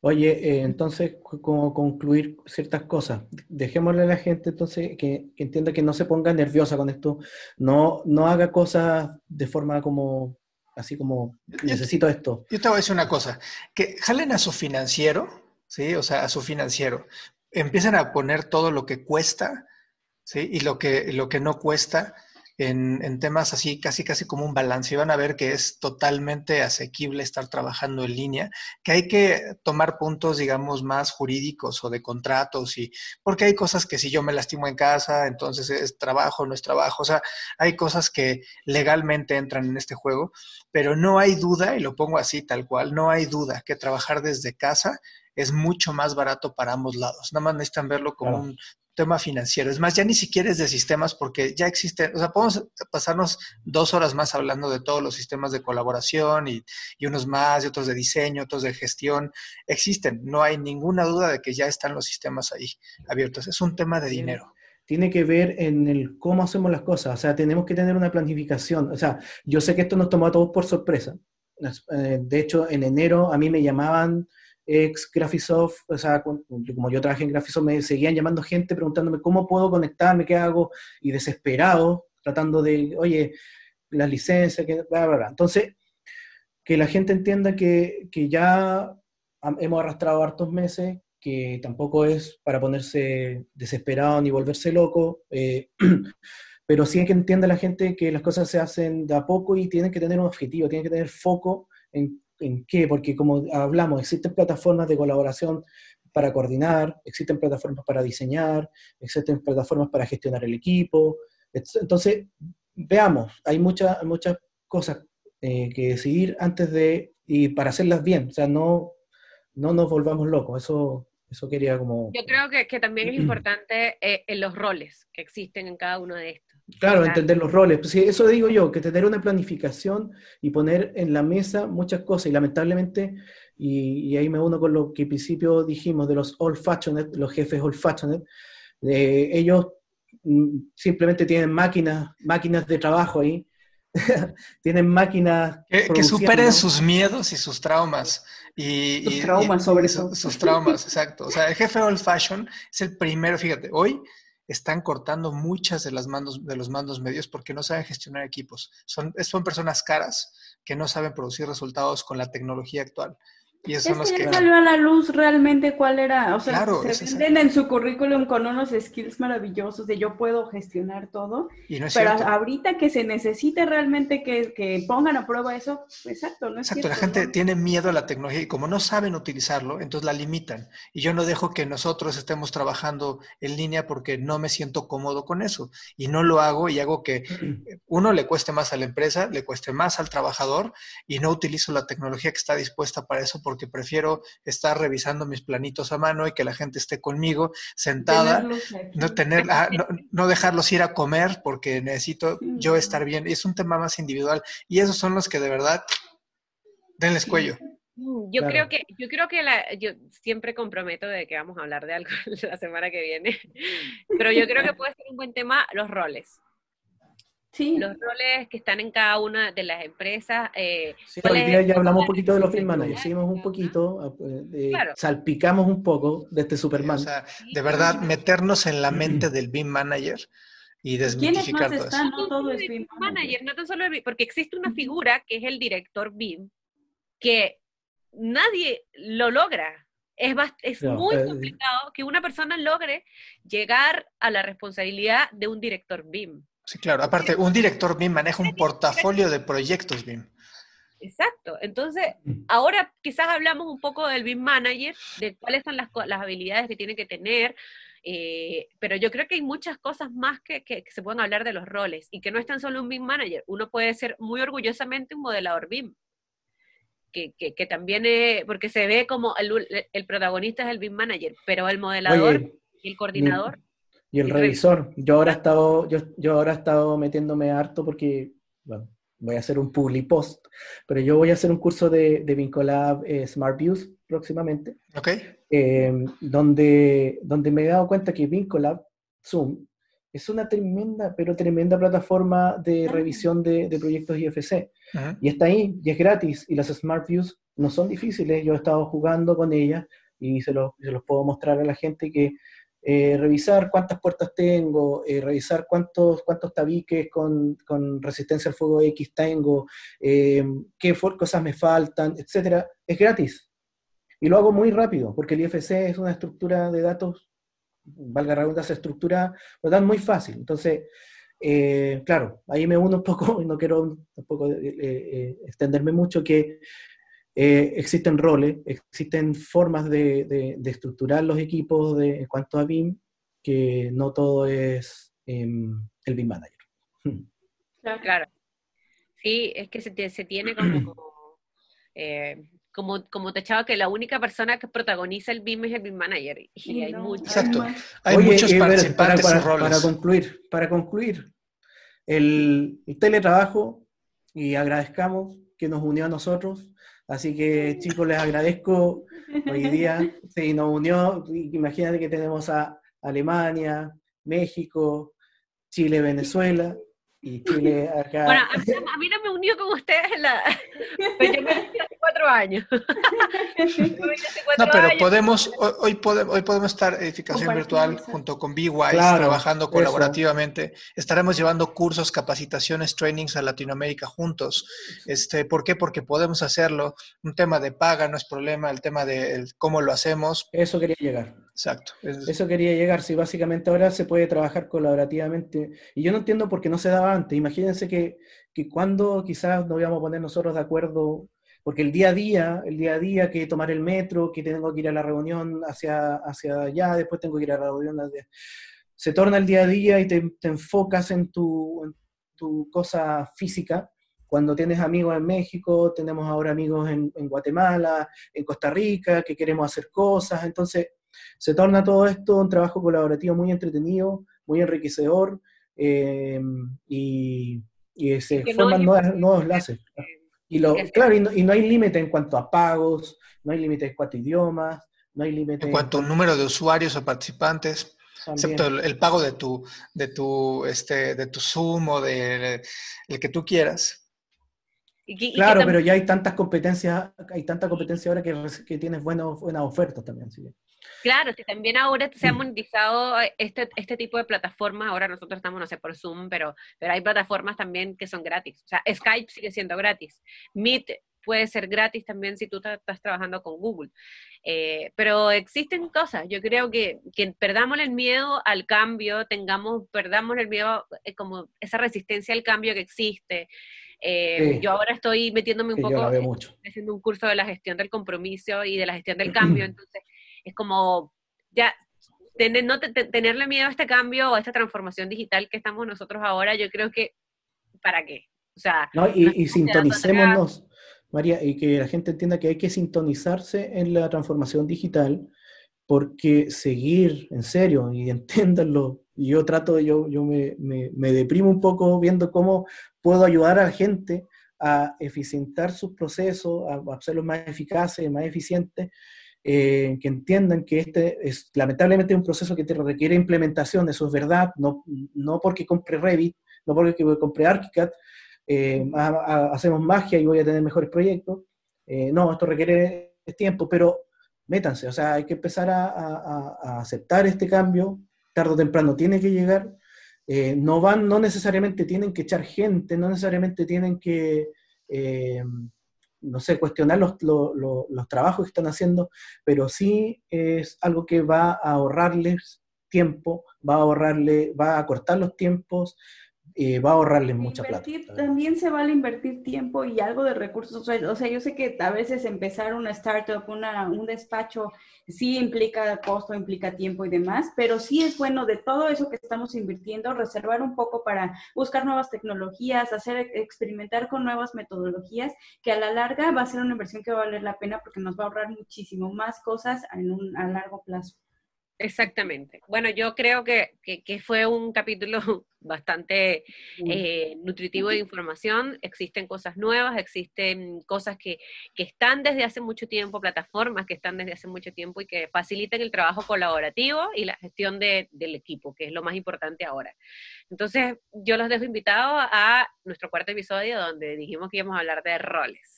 Oye, eh, entonces, como concluir ciertas cosas, dejémosle a la gente entonces que, que, entienda que no se ponga nerviosa con esto, no, no haga cosas de forma como así como necesito esto. Yo te voy a decir una cosa, que jalen a su financiero, ¿sí? O sea, a su financiero, empiezan a poner todo lo que cuesta, ¿sí? Y lo que, lo que no cuesta, en, temas así, casi casi como un balance. Y van a ver que es totalmente asequible estar trabajando en línea, que hay que tomar puntos, digamos, más jurídicos o de contratos, y porque hay cosas que si yo me lastimo en casa, entonces es trabajo, no es trabajo. O sea, hay cosas que legalmente entran en este juego, pero no hay duda, y lo pongo así tal cual, no hay duda que trabajar desde casa es mucho más barato para ambos lados. Nada más necesitan verlo como un tema financiero. Es más, ya ni siquiera es de sistemas porque ya existe, o sea, podemos pasarnos dos horas más hablando de todos los sistemas de colaboración y, y, unos más, y otros de diseño, otros de gestión. Existen, no hay ninguna duda de que ya están los sistemas ahí abiertos. Es un tema de dinero. Tiene que ver en el cómo hacemos las cosas, o sea, tenemos que tener una planificación. O sea, yo sé que esto nos tomó a todos por sorpresa. Eh, de hecho, en enero a mí me llamaban ex Graphisoft, o sea, como yo trabajé en Graphisoft, me seguían llamando gente preguntándome cómo puedo conectarme, qué hago, y desesperado, tratando de, oye, las licencias, que, bla, bla, bla. Entonces, que la gente entienda que, que ya hemos arrastrado hartos meses, que tampoco es para ponerse desesperado ni volverse loco, eh, pero sí que entienda la gente que las cosas se hacen de a poco y tienen que tener un objetivo, tienen que tener foco en ¿En qué? Porque como hablamos, existen plataformas de colaboración para coordinar, existen plataformas para diseñar, existen plataformas para gestionar el equipo. Entonces, veamos, hay muchas muchas cosas eh, que decidir antes de, y para hacerlas bien, o sea, no, no nos volvamos locos, eso, eso quería como... Yo creo que, que también es importante eh, en los roles que existen en cada uno de estos. Claro, entender los roles. Pues eso digo yo, que tener una planificación y poner en la mesa muchas cosas. Y lamentablemente, y, ahí me uno con lo que al principio dijimos de los old fashioned, los jefes old fashioned, eh, ellos mm, simplemente tienen máquinas, máquinas de trabajo ahí. tienen máquinas que, superen sus miedos y sus traumas y sus traumas sobre eso sus traumas exacto o sea el jefe old fashion es el primero fíjate hoy están cortando muchas de, las mandos, de los mandos medios porque no saben gestionar equipos. Son, son personas caras que no saben producir resultados con la tecnología actual. Y eso es que salió a la luz realmente cuál era, o sea, se venden en su currículum con unos skills maravillosos de yo puedo gestionar todo, pero ahorita que se necesite realmente que, que, pongan a prueba eso, exacto, no es Exacto, la gente tiene miedo a la tecnología y como no saben utilizarlo, entonces la limitan. Y yo no dejo que nosotros estemos trabajando en línea porque no me siento cómodo con eso. Y no lo hago y hago que uno le cueste más a la empresa, le cueste más al trabajador y no utilizo la tecnología que está dispuesta para eso porque prefiero estar revisando mis planitos a mano y que la gente esté conmigo sentada, no, tener, ah, no, dejarlos ir a comer porque necesito yo estar bien. Es un tema más individual y esos son los que de verdad denles cuello. Mm, yo creo que, yo creo que la, yo siempre comprometo de que vamos a hablar de algo la semana que viene, pero yo creo que puede ser un buen tema los roles. Los roles que están en cada una de las empresas. Eh, sí, hoy día ya hablamos un poquito de los film managers, seguimos un poquito, eh, salpicamos un poco de este Superman. O sea, de verdad, meternos en la mente del BIM manager y desmitificar todo están? No todo es BIM manager, no tan solo el BIM, porque existe una figura que es el director BIM, que nadie lo logra. Es, es muy eh, complicado que una persona logre llegar a la responsabilidad de un director BIM. Sí, claro. Aparte, un director BIM maneja un portafolio de proyectos BIM. Exacto. Entonces, mm. ahora quizás hablamos un poco del BIM Manager, de cuáles son las, las habilidades que tiene que tener, eh, pero yo creo que hay muchas cosas más que, que, se pueden hablar de los roles y que no es tan solo un BIM Manager. Uno puede ser muy orgullosamente un modelador BIM. Que, que, también es, porque se ve como el, el, protagonista es el BIM Manager, pero el modelador y el coordinador. Y el, revisor. Yo ahora he estado, yo, yo ahora he estado metiéndome harto porque, bueno, voy a hacer un public post, pero yo voy a hacer un curso de, de Vincolab eh, Smart Views próximamente, okay. Eh, donde, donde me he dado cuenta que Vincolab, Zoom, es una tremenda, pero tremenda plataforma de ah. revisión de, de proyectos IFC. Y está ahí, y es gratis, y las Smart Views no son difíciles, yo he estado jugando con ellas y se los, se los puedo mostrar a la gente que eh, revisar cuántas puertas tengo, eh, revisar cuántos, cuántos tabiques con, con, resistencia al fuego X tengo, eh, qué cosas me faltan, etcétera, es gratis. Y lo hago muy rápido, porque el IFC es una estructura de datos, valga la redundancia, estructura, lo dan muy fácil. Entonces, claro, ahí me uno un poco, y no quiero tampoco extenderme mucho, que eh, existen roles, existen formas de, estructurar los equipos de, en cuanto a BIM, que no todo es em, el BIM Manager. Claro. Sí, es que se, se tiene como, eh, como, como te echaba que la única persona que protagoniza el BIM es el BIM Manager. Y hay muchos. Exacto. Hay muchos participantes para, para, concluir, para concluir, el, el teletrabajo, y agradezcamos que nos unió a nosotros, Así que chicos, les agradezco hoy día. Se nos unió, imagínate que tenemos a Alemania, México, Chile, Venezuela y Chile acá. Bueno, a mí, no me unió con ustedes en la... Yo me hace cuatro años. no, pero podemos, hoy podemos, hoy podemos estar edificación virtual junto con BWise, trabajando colaborativamente. Estaremos llevando cursos, capacitaciones, trainings a Latinoamérica juntos. Este, ¿Por qué? Porque podemos hacerlo. Un tema de paga no es problema, el tema de cómo lo hacemos. Eso quería llegar. Exacto. Eso quería llegar, si básicamente ahora se puede trabajar colaborativamente. Y yo no entiendo por qué no se daba antes. Imagínense que, que cuando quizás nos íbamos a poner nosotros de acuerdo, porque el día a día, el día a día que tomar el metro, que tengo que ir a la reunión hacia, hacia allá, después tengo que ir a la reunión, se torna el día a día y te, enfocas en tu, en tu cosa física cuando tienes amigos en México, tenemos ahora amigos en, en, Guatemala, en Costa Rica, que queremos hacer cosas, entonces se torna todo esto un trabajo colaborativo muy entretenido, muy enriquecedor eh, y, se forman nuevos enlaces. Y lo, claro, y no, hay límite en cuanto a pagos, no hay límite en cuanto a idiomas, no hay límite en cuanto a número de usuarios o participantes. Excepto el, pago de tu, de tu, este, de tu Zoom o de, el que tú quieras. Claro, pero ya hay tantas competencias, hay tanta competencia ahora que, que tienes buenas, buenas ofertas también. ¿sí? Claro, si también ahora se ha monetizado eh, este, este tipo de plataformas, ahora nosotros estamos, no sé, por Zoom, pero, pero hay plataformas también que son gratis. O sea, Skype sigue siendo gratis. Meet puede ser gratis también si tú estás trabajando con Google. Eh, pero existen cosas, yo creo que, que, perdamos el miedo al cambio, tengamos, perdamos el miedo, eh, como esa resistencia al cambio que existe. Yo ahora estoy metiéndome un poco, haciendo un curso de la gestión del compromiso y de la gestión del cambio, entonces es como, ya, tener, no tenerle miedo a este cambio o a esta transformación digital que estamos nosotros ahora, yo creo que, ¿para qué? O sea, no, y, sintonicémonos, María, y que la gente entienda que hay que sintonizarse en la transformación digital, porque seguir, en serio, y entiéndanlo, yo trato, yo, yo me, me, me, deprimo un poco viendo cómo puedo ayudar a la gente a eficientar sus procesos, a hacerlos más eficaces, más eficientes, eh, que entiendan que este es lamentablemente un proceso que te requiere implementación, eso es verdad, no, no porque compre Revit, no porque compre ArchiCAD, eh, hacemos magia y voy a tener mejores proyectos. Eh, no, esto requiere tiempo, pero métanse, o sea, hay que empezar a, a aceptar este cambio, tarde o temprano tiene que llegar. no van, no necesariamente tienen que echar gente, no necesariamente tienen que no sé, cuestionar los, los, trabajos que están haciendo, pero sí es algo que va a ahorrarles tiempo, va a ahorrarle, va a cortar los tiempos, eh, va a ahorrarles mucha plata. También se vale invertir tiempo y algo de recursos. O sea, yo sé que a veces empezar una startup, una, un despacho, sí implica costo, implica tiempo y demás, pero sí es bueno de todo eso que estamos invirtiendo, reservar un poco para buscar nuevas tecnologías, hacer experimentar con nuevas metodologías, que a la larga va a ser una inversión que va a valer la pena porque nos va a ahorrar muchísimo más cosas en un, a largo plazo. Exactamente. Bueno, yo creo que, fue un capítulo bastante eh, nutritivo de información. Existen cosas nuevas, existen cosas que, están desde hace mucho tiempo, plataformas que están desde hace mucho tiempo y que facilitan el trabajo colaborativo y la gestión del equipo, que es lo más importante ahora. Entonces, yo los dejo invitados a nuestro cuarto episodio donde dijimos que íbamos a hablar de roles.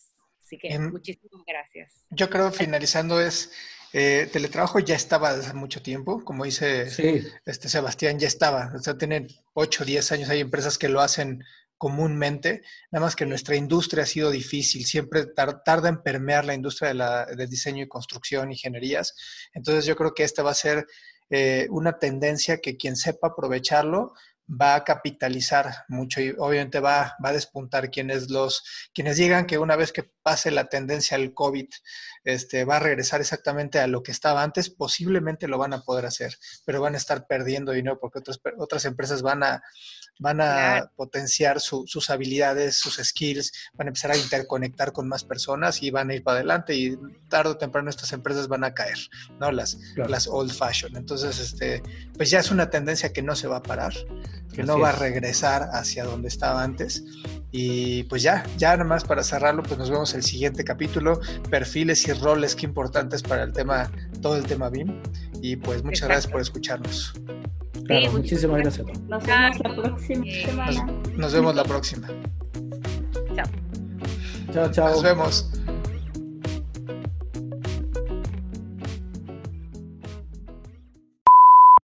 Así que muchísimas gracias. Yo creo, finalizando, es eh, teletrabajo ya estaba desde hace mucho tiempo, como dice este Sebastián, ya estaba. O sea, tienen 8 o 10 años, hay empresas que lo hacen comúnmente, nada más que nuestra industria ha sido difícil, siempre tarda en permear la industria de la, del diseño y construcción, ingenierías. Entonces yo creo que esta va a ser eh, una tendencia que quien sepa aprovecharlo va a capitalizar mucho y obviamente va, va a despuntar quienes los quienes digan que una vez que pase la tendencia al COVID este, va a regresar exactamente a lo que estaba antes, posiblemente lo van a poder hacer, pero van a estar perdiendo dinero porque otras, otras empresas van a, van a potenciar sus habilidades, sus skills, van a empezar a interconectar con más personas y van a ir para adelante y tarde o temprano estas empresas van a caer, ¿no? Las, las old fashion. Entonces, este, pues ya es una tendencia que no se va a parar, que no va a regresar hacia donde estaba antes. Y pues ya, ya nada más para cerrarlo, pues nos vemos el siguiente capítulo, perfiles y roles que importantes para el tema, todo el tema BIM. Y pues muchas gracias por escucharnos muchísimas gracias. Nos vemos la próxima semana. Nos, nos vemos la próxima. Chao. Chao, chao. Nos vemos.